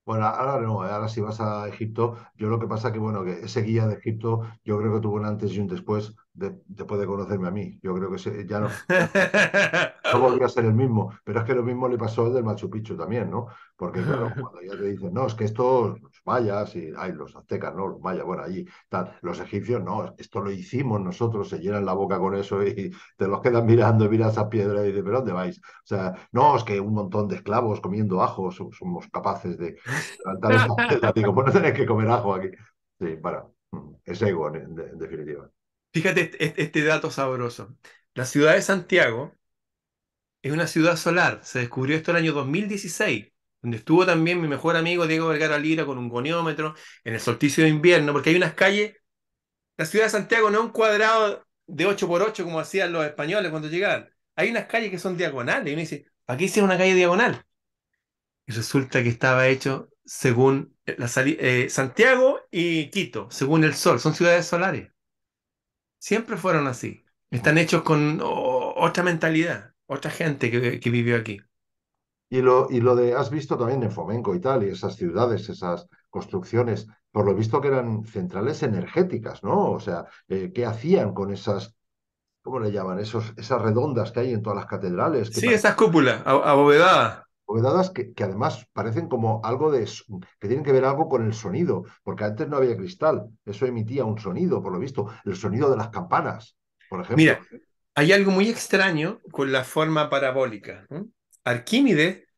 Bueno, ahora no, ¿eh? ahora si vas a Egipto, yo lo que pasa que, bueno, que ese guía de Egipto, yo creo que tuvo un antes y un después después de conocerme a mí. Yo creo que ya no, no volvía a ser el mismo, pero es que lo mismo le pasó al del Machu Picchu también, ¿no? Porque claro, cuando ya te dicen, no, es que estos los mayas y hay los aztecas, no, los mayas, bueno, allí tal, los egipcios, no, esto lo hicimos nosotros, se llenan la boca con eso y te los quedan mirando y miras esas piedras y dices, ¿pero dónde vais? O sea, no, es que un montón de esclavos comiendo ajo somos capaces de levantar esa digo, pues no tenés que comer ajo aquí. Sí, bueno, mm, es ego en definitiva. Fíjate este, dato sabroso. La ciudad de Santiago es una ciudad solar. Se descubrió esto el año 2016, donde estuvo también mi mejor amigo Diego Vergara Lira con un goniómetro en el solsticio de invierno, porque hay unas calles. La ciudad de Santiago no es un cuadrado de 8 por 8 como hacían los españoles cuando llegaban. Hay unas calles que son diagonales. Y uno dice, ¿para qué una calle diagonal? Y resulta que estaba hecho según la eh, Santiago y Quito, según el sol. Son ciudades solares. Siempre fueron así. Están hechos con otra mentalidad, otra gente que, vivió aquí. Y lo, y lo de, has visto también en Fomenco y tal, y esas ciudades, esas construcciones, por lo visto que eran centrales energéticas, ¿no? O sea, eh, ¿qué hacían con esas, ¿cómo le llaman? Esos, esas redondas que hay en todas las catedrales. Sí, esas cúpulas abovedadas. Abovedadas que, que, además parecen como algo de, que tienen que ver algo con el sonido, porque antes no había cristal, eso emitía un sonido, por lo visto, el sonido de las campanas, por ejemplo. Mira, hay algo muy extraño con la forma parabólica. Arquímedes,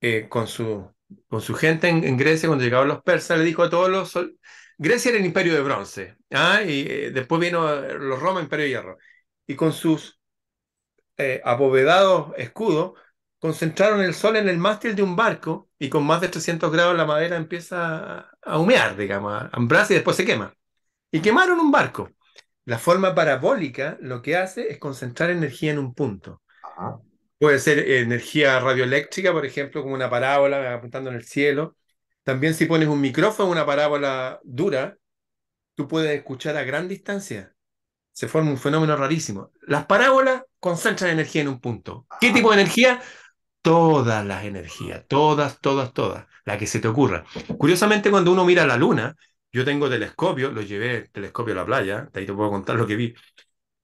eh, con, su, con su gente en, Grecia, cuando llegaban los persas, le dijo a todos los... Grecia era el imperio de bronce, ¿ah? y eh, después vino eh, los Roma, imperio de hierro. Y con sus abovedados escudos, concentraron el sol en el mástil de un barco y con más de 300 grados la madera empieza a humear, digamos, a ambrarse y después se quema. Y quemaron un barco. La forma parabólica lo que hace es concentrar energía en un punto. Puede ser energía radioeléctrica, por ejemplo, como una parábola apuntando en el cielo. También si pones un micrófono, una parábola dura, tú puedes escuchar a gran distancia. Se forma un fenómeno rarísimo. Las parábolas concentran energía en un punto. ¿Qué tipo de energía? todas las energías, todas, todas, todas, la que se te ocurra. Curiosamente, cuando uno mira la luna, yo tengo telescopio, lo llevé telescopio a la playa, de ahí te puedo contar lo que vi.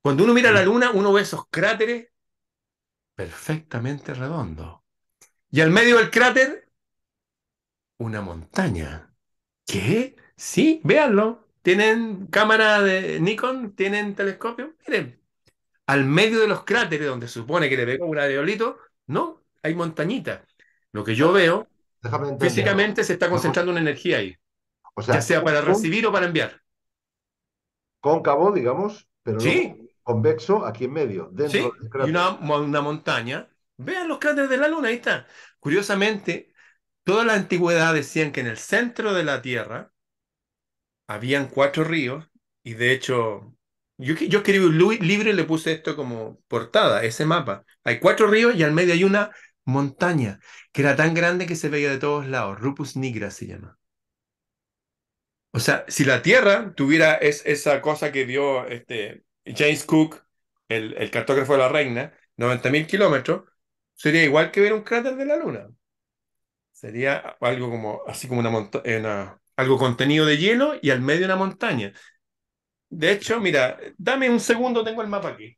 Cuando uno mira la luna, uno ve esos cráteres perfectamente redondos. Y al medio del cráter, una montaña. ¿Qué? Sí, véanlo. ¿Tienen cámara de Nikon? ¿Tienen telescopio? Miren. al medio de los cráteres donde se supone que le pegó un aerolito, no, hay montañitas. Lo que yo veo, físicamente se está concentrando una energía ahí, o sea, ya sea para recibir o para enviar. Cóncavo, digamos, pero convexo aquí en medio, dentro del cráter. Y una, una montaña. Vean los cráteres de la Luna, ahí está. Curiosamente, toda la antigüedad decían que en el centro de la Tierra habían cuatro ríos, y de hecho yo, yo escribí un libro y le puse esto como portada, ese mapa. Hay cuatro ríos y al medio hay una montaña que era tan grande que se veía de todos lados. Rupus nigra se llama. O sea, si la Tierra tuviera es, esa cosa que vio este, James Cook, el, el cartógrafo de la Reina, 90.000 kilómetros, sería igual que ver un cráter de la Luna. Sería algo como, así como una, montaña, algo contenido de hielo y al medio una montaña. De hecho, mira, dame un segundo, tengo el mapa aquí.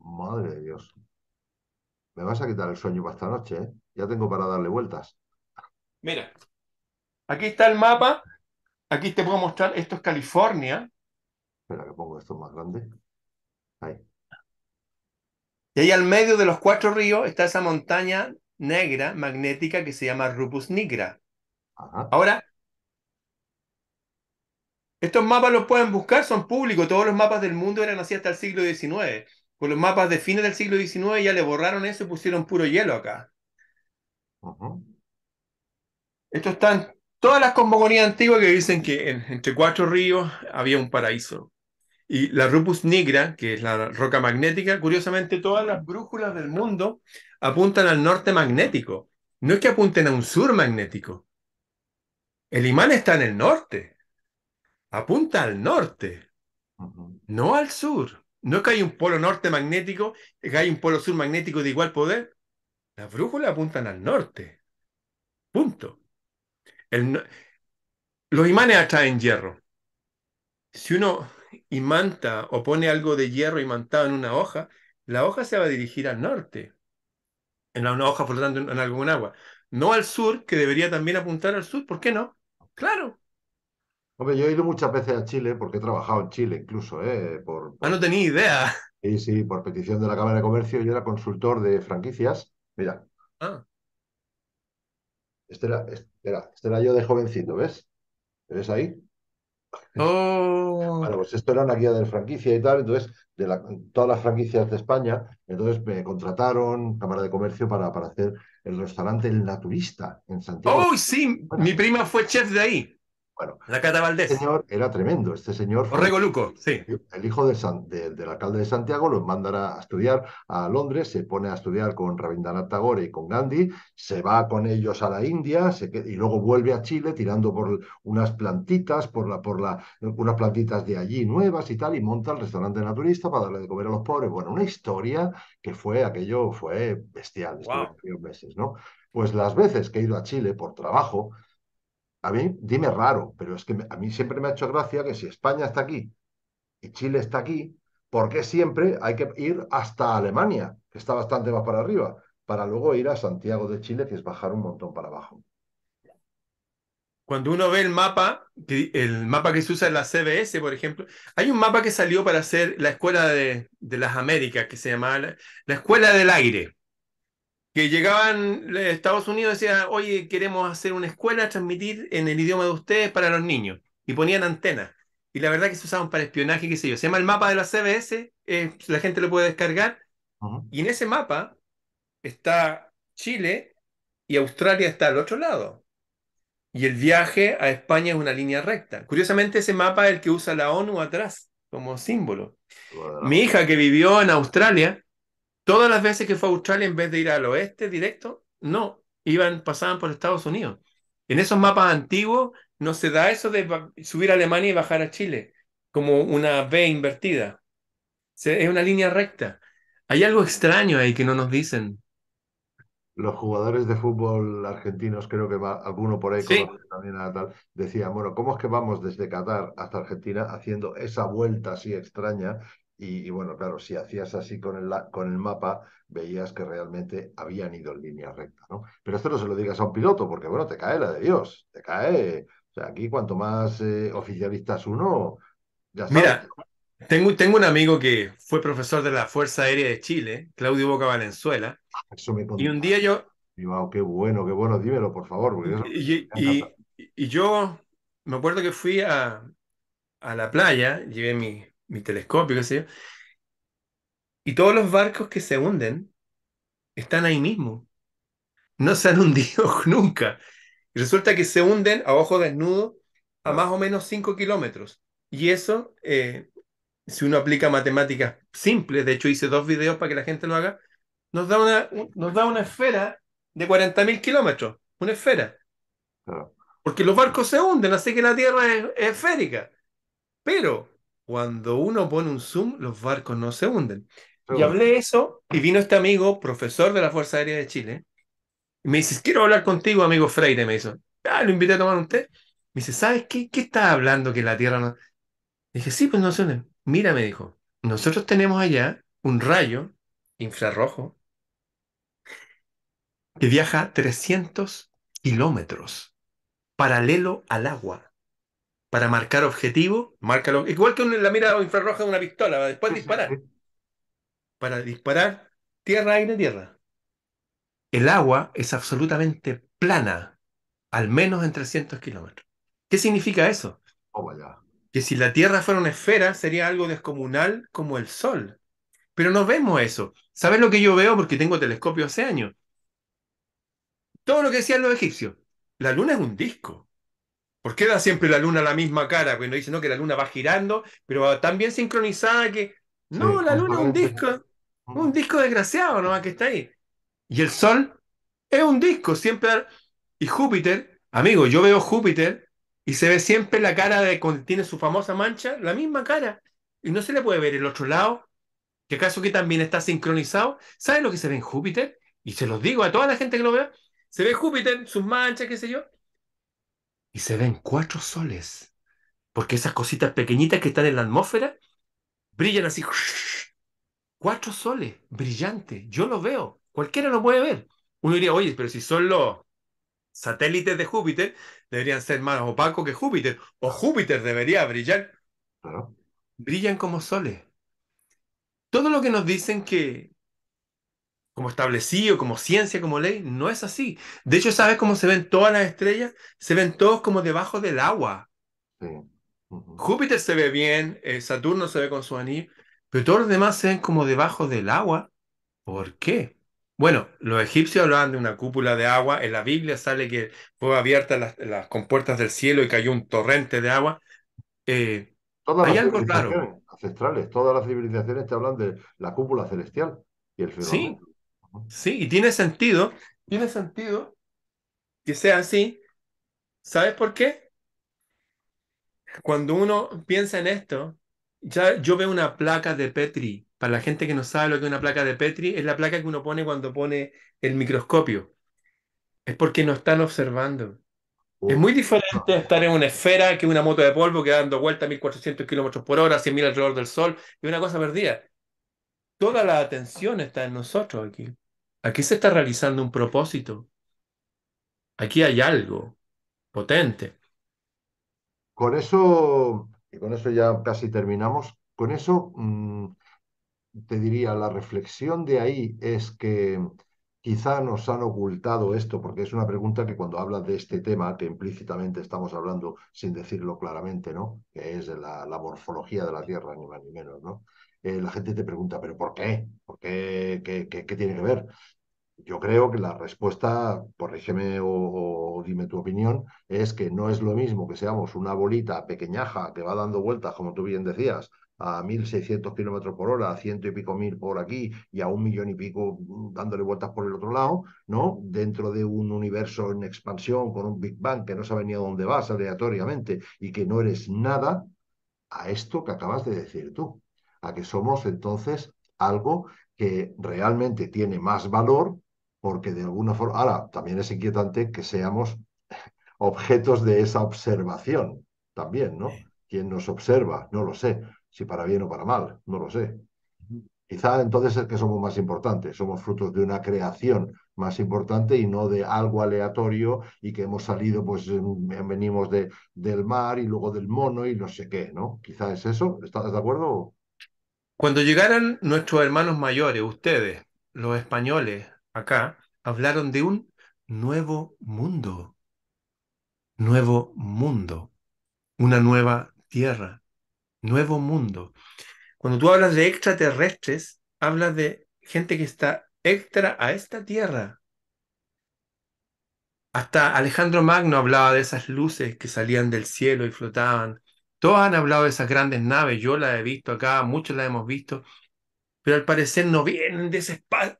Madre de Dios. Me vas a quitar el sueño para esta noche, ¿eh? Ya tengo para darle vueltas. Mira, aquí está el mapa. Aquí te puedo mostrar, esto es California. Espera que pongo esto más grande. Ahí. Y ahí al medio de los cuatro ríos está esa montaña negra magnética que se llama Rupus nigra. Ahora, estos mapas los pueden buscar, son públicos. Todos los mapas del mundo eran así hasta el siglo XIX. Con los mapas de fines del siglo XIX ya le borraron eso y pusieron puro hielo acá. Estos están todas las cosmogonías antiguas que dicen que entre cuatro ríos había un paraíso. Y la Rupus nigra, que es la roca magnética, curiosamente todas las brújulas del mundo apuntan al norte magnético. No es que apunten a un sur magnético. El imán está en el norte apunta al norte, no al sur. No es que hay un polo norte magnético, que hay un polo sur magnético de igual poder. Las brújulas apuntan al norte. Punto. Los imanes atraen hierro. Si uno imanta o pone algo de hierro imantado en una hoja, la hoja se va a dirigir al norte. En una hoja flotando en algún agua. No al sur, que debería también apuntar al sur. ¿Por qué no? Claro, Hombre, yo he ido muchas veces a Chile porque he trabajado en Chile incluso, ¿eh? Por, Ah, no tenía idea. Sí, sí, por petición de la Cámara de Comercio, yo era consultor de franquicias. Mira. Ah. Este era, este era, este era yo de jovencito, ¿ves? ¿Ves ahí? Oh. Bueno, pues esto era una guía de franquicia y tal, entonces, de todas las franquicias de España, entonces me contrataron Cámara de Comercio para, para hacer el restaurante El Naturista en Santiago. ¡Oh, sí! Mi prima fue chef de ahí. Bueno, la Cata Valdés. Este señor era tremendo. Este señor. Fue Luco, sí. El hijo del alcalde de Santiago lo mandará a estudiar a Londres, se pone a estudiar con Rabindranath Tagore y con Gandhi, se va con ellos a la India y luego vuelve a Chile tirando por unas plantitas, por la, por la, unas plantitas de allí nuevas y tal, y monta el restaurante naturista para darle de comer a los pobres. Bueno, una historia que fue, aquello fue bestial, wow. meses, ¿no? Pues las veces que he ido a Chile por trabajo, a mí, dime raro, pero es que a mí siempre me ha hecho gracia que si España está aquí y Chile está aquí, ¿por qué siempre hay que ir hasta Alemania, que está bastante más para arriba, para luego ir a Santiago de Chile, que es bajar un montón para abajo? Cuando uno ve el mapa, el mapa que se usa en la CBS, por ejemplo, hay un mapa que salió para hacer la Escuela de, las Américas, que se llamaba la Escuela del Aire que llegaban de Estados Unidos y decían, oye, queremos hacer una escuela, transmitir en el idioma de ustedes para los niños. Y ponían antenas. Y la verdad que se usaban para espionaje, qué sé yo. Se llama el mapa de la CBS, eh, la gente lo puede descargar. Y en ese mapa está Chile y Australia está al otro lado. Y el viaje a España es una línea recta. Curiosamente, ese mapa es el que usa la ONU atrás como símbolo. Mi hija que vivió en Australia Todas las veces que fue a Australia, en vez de ir al oeste directo, no, iban, pasaban por Estados Unidos. En esos mapas antiguos no se da eso de subir a Alemania y bajar a Chile, como una V invertida. Es una línea recta. Hay algo extraño ahí que no nos dicen. Los jugadores de fútbol argentinos, creo que va, alguno por ahí también a tal, decían, bueno, ¿cómo es que vamos desde Qatar hasta Argentina haciendo esa vuelta así extraña y, bueno, claro, si hacías así con el, con el mapa, veías que realmente habían ido en línea recta, ¿no? Pero esto no se lo digas a un piloto, porque bueno, te cae la de Dios, te cae. O sea, aquí cuanto más eh, oficialistas uno, ya sabes. Mira, Tengo, tengo un amigo que fue profesor de la Fuerza Aérea de Chile, Claudio Boca Valenzuela, Eso me y un día yo, Y, wow, qué bueno, qué bueno, dímelo, por favor, y, y- y yo me acuerdo que fui a, a la playa, llevé mi, mi telescopio, qué sé yo, y todos los barcos que se hunden están ahí mismo, no se han hundido nunca. Y resulta que se hunden a ojo desnudo a más Claro, o menos 5 kilómetros. Y eso, eh, si uno aplica matemáticas simples, de hecho hice dos videos para que la gente lo haga, nos da una, un- nos da una esfera de 40.000 kilómetros, una esfera. Porque los barcos se hunden, así que la Tierra es, es esférica. Pero cuando uno pone un zoom, los barcos no se hunden. Y hablé eso, y vino este amigo, profesor de la Fuerza Aérea de Chile, y me dice, quiero hablar contigo, amigo Freire, me hizo. Ah, lo invité a tomar un té. Me dice, ¿sabes qué? ¿Qué estás hablando que la Tierra no...? Dije, sí, pues no se hunde. Mira, me dijo, nosotros tenemos allá un rayo infrarrojo que viaja 300 kilómetros paralelo al agua para marcar objetivo, márcalo, igual que la mira infrarroja de una pistola, para después disparar, para disparar tierra, aire, tierra. El agua es absolutamente plana, al menos en 300 kilómetros. ¿Qué significa eso? Oh. Que si la Tierra fuera una esfera, sería algo descomunal como el Sol. Pero no vemos eso. ¿Sabes lo que yo veo? Porque tengo telescopio hace años. Todo lo que decían los egipcios. La luna es un disco. ¿Por qué da siempre la luna la misma cara? Cuando dicen no, que la luna va girando, pero va tan bien sincronizada que. Sí, No, la luna es un disco. Un Mm, disco desgraciado nomás que está ahí. Y el Sol es un disco, siempre. Y Júpiter, amigo, yo veo Júpiter y se ve siempre la cara de cuando tiene su famosa mancha, la misma cara. Y no se le puede ver el otro lado. ¿Que acaso que también está sincronizado? ¿Sabes lo que se ve en Júpiter? Y se los digo a toda la gente que lo vea. Se ve Júpiter, sus manchas, qué sé yo. Y se ven cuatro soles. Porque esas cositas pequeñitas que están en la atmósfera brillan así. Cuatro soles, brillantes. Yo lo veo. Cualquiera lo puede ver. Uno diría, oye, pero si son los satélites de Júpiter, deberían ser más opacos que Júpiter. O Júpiter debería brillar. claro. Brillan como soles. Todo lo que nos dicen que, como establecido, como ciencia, como ley, no es así. De hecho, ¿sabes cómo se ven todas las estrellas? Se ven todos como debajo del agua. Sí. Júpiter se ve bien, eh, Saturno se ve con su anillo, pero todos los demás se ven como debajo del agua. ¿Por qué? Bueno, los egipcios hablaban de una cúpula de agua. En la Biblia sale que fue abierta las, las compuertas del cielo y cayó un torrente de agua. Eh, Todas hay las algo raro. civilizaciones ancestrales, todas las civilizaciones te hablan de la cúpula celestial y el Sí. Sí, y tiene sentido. Tiene sentido que sea así. ¿Sabes por qué? Cuando uno piensa en esto, ya yo veo una placa de Petri. Para la gente que no sabe lo que es una placa de Petri, es la placa que uno pone cuando pone el microscopio. Es porque nos están observando. Es muy diferente estar en una esfera que una moto de polvo que dando vuelta a 1400 kilómetros por hora, 100.000 alrededor del Sol, y una cosa perdida. Toda la atención está en nosotros aquí. Aquí se está realizando un propósito. Aquí hay algo potente. Con eso, y con eso ya casi terminamos, con eso mm, te diría, la reflexión de ahí es que quizá nos han ocultado esto, porque es una pregunta que cuando hablas de este tema, que implícitamente estamos hablando sin decirlo claramente, ¿no? Que es de la, la morfología de la Tierra, ni más ni menos, ¿no? Eh, la gente te pregunta, ¿pero por qué? ¿Por qué? ¿Qué, tiene que ver? Yo creo que la respuesta, corrígeme o, o dime tu opinión, es que no es lo mismo que seamos una bolita pequeñaja que va dando vueltas, como tú bien decías, a 1.600 kilómetros por hora, a ciento y pico mil por aquí y a un millón y pico dándole vueltas por el otro lado, ¿no? Dentro de un universo en expansión con un Big Bang que no sabe ni a dónde vas aleatoriamente y que no eres nada, a esto que acabas de decir tú, a que somos entonces algo que realmente tiene más valor porque de alguna forma, ahora también es inquietante que seamos objetos de esa observación también, ¿no? ¿Quién nos observa? No lo sé, si para bien o para mal, no lo sé. Quizá entonces es que somos más importantes, somos frutos de una creación más importante y no de algo aleatorio y que hemos salido, pues venimos de, del mar y luego del mono y no sé qué, ¿no? Quizá es eso, ¿estás de acuerdo? Cuando llegaran nuestros hermanos mayores, ustedes, los españoles, acá, hablaron de un nuevo mundo. Nuevo mundo. Una nueva tierra. Nuevo mundo. Cuando tú hablas de extraterrestres, hablas de gente que está extra a esta tierra. Hasta Alejandro Magno hablaba de esas luces que salían del cielo y flotaban. Todos han hablado de esas grandes naves, yo las he visto acá, muchos las hemos visto, pero al parecer no vienen de ese espacio.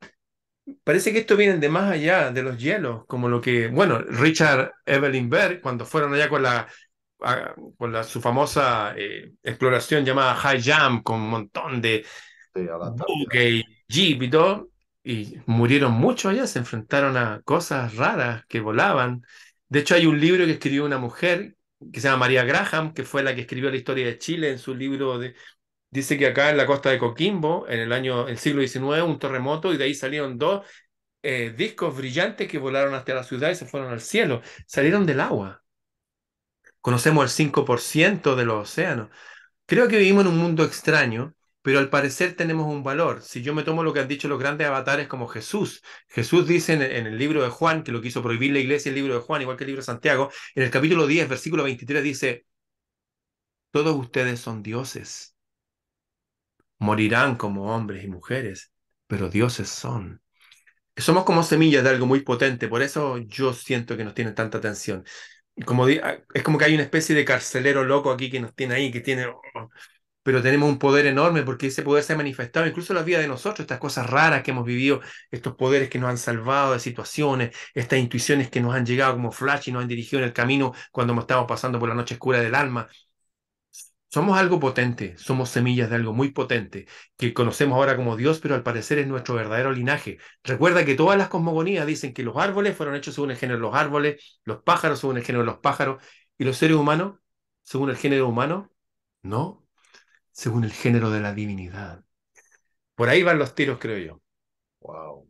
Parece que esto viene de más allá, de los hielos, como lo que, bueno, Richard Evelyn Berg, cuando fueron allá con la, con la, su famosa eh, exploración llamada High Jump, con un montón de Sí, buque y jeep y todo, y murieron muchos allá, se enfrentaron a cosas raras que volaban. De hecho, hay un libro que escribió una mujer que se llama María Graham, que fue la que escribió la historia de Chile en su libro. Dice que acá en la costa de Coquimbo, en el año, el siglo XIX, un terremoto y de ahí salieron dos eh, discos brillantes que volaron hasta la ciudad y se fueron al cielo. Salieron del agua. Conocemos el 5% de los océanos. Creo que vivimos en un mundo extraño, pero al parecer tenemos un valor. Si yo me tomo lo que han dicho los grandes avatares como Jesús, Jesús dice en, el libro de Juan, que lo quiso prohibir la iglesia, el libro de Juan, igual que el libro de Santiago, en el capítulo 10, versículo 23 dice, todos ustedes son dioses, morirán como hombres y mujeres, pero dioses son. Somos como semillas de algo muy potente, por eso yo siento que nos tienen tanta atención. Como di- es como que hay una especie de carcelero loco aquí que nos tiene ahí, que tiene... oh, pero tenemos un poder enorme porque ese poder se ha manifestado incluso en la vida de nosotros, estas cosas raras que hemos vivido, estos poderes que nos han salvado de situaciones, estas intuiciones que nos han llegado como flash y nos han dirigido en el camino cuando estamos pasando por la noche oscura del alma. Somos algo potente, somos semillas de algo muy potente, que conocemos ahora como Dios, pero al parecer es nuestro verdadero linaje. Recuerda que todas las cosmogonías dicen que los árboles fueron hechos según el género de los árboles, los pájaros según el género de los pájaros, y los seres humanos según el género humano, no, según el género de la divinidad. Por ahí van los tiros, creo yo. Wow.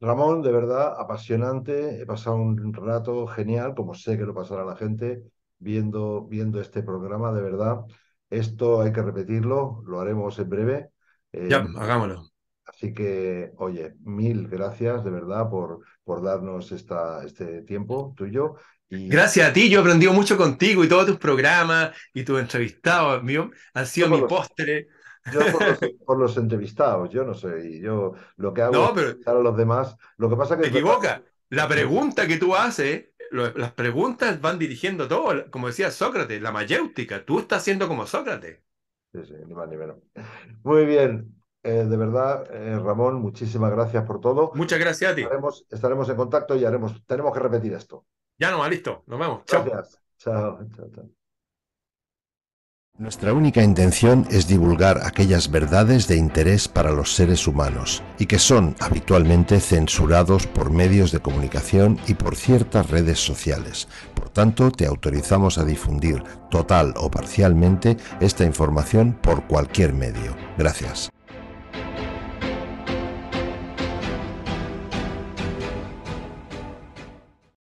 Ramón, de verdad, apasionante. He pasado un rato genial, como sé que lo pasará la gente, viendo, viendo este programa, de verdad. Esto hay que repetirlo, lo haremos en breve. Eh, Ya, hagámoslo. así que, oye, mil gracias de verdad por, por darnos esta, este tiempo tuyo. Y Gracias a ti, yo he aprendido mucho contigo y todos tus programas y tus entrevistados míos han sido mi los- postre. yo por los, por los entrevistados, yo no sé, y yo lo que hago No, es pero escuchar a los demás. Lo que pasa que te es equivocas. La pregunta que tú haces, lo- las preguntas van dirigiendo todo, como decía Sócrates, la mayéutica. Tú estás siendo como Sócrates. Sí, sí, ni más ni menos. Muy bien, eh, de verdad, eh, Ramón, muchísimas gracias por todo. Muchas gracias a ti. Estaremos, estaremos en contacto y haremos, tenemos que repetir esto. Ya no, listo. Nos vemos. Chao, chao, chao. Nuestra única intención es divulgar aquellas verdades de interés para los seres humanos y que son habitualmente censurados por medios de comunicación y por ciertas redes sociales. Por tanto, te autorizamos a difundir total o parcialmente esta información por cualquier medio. Gracias.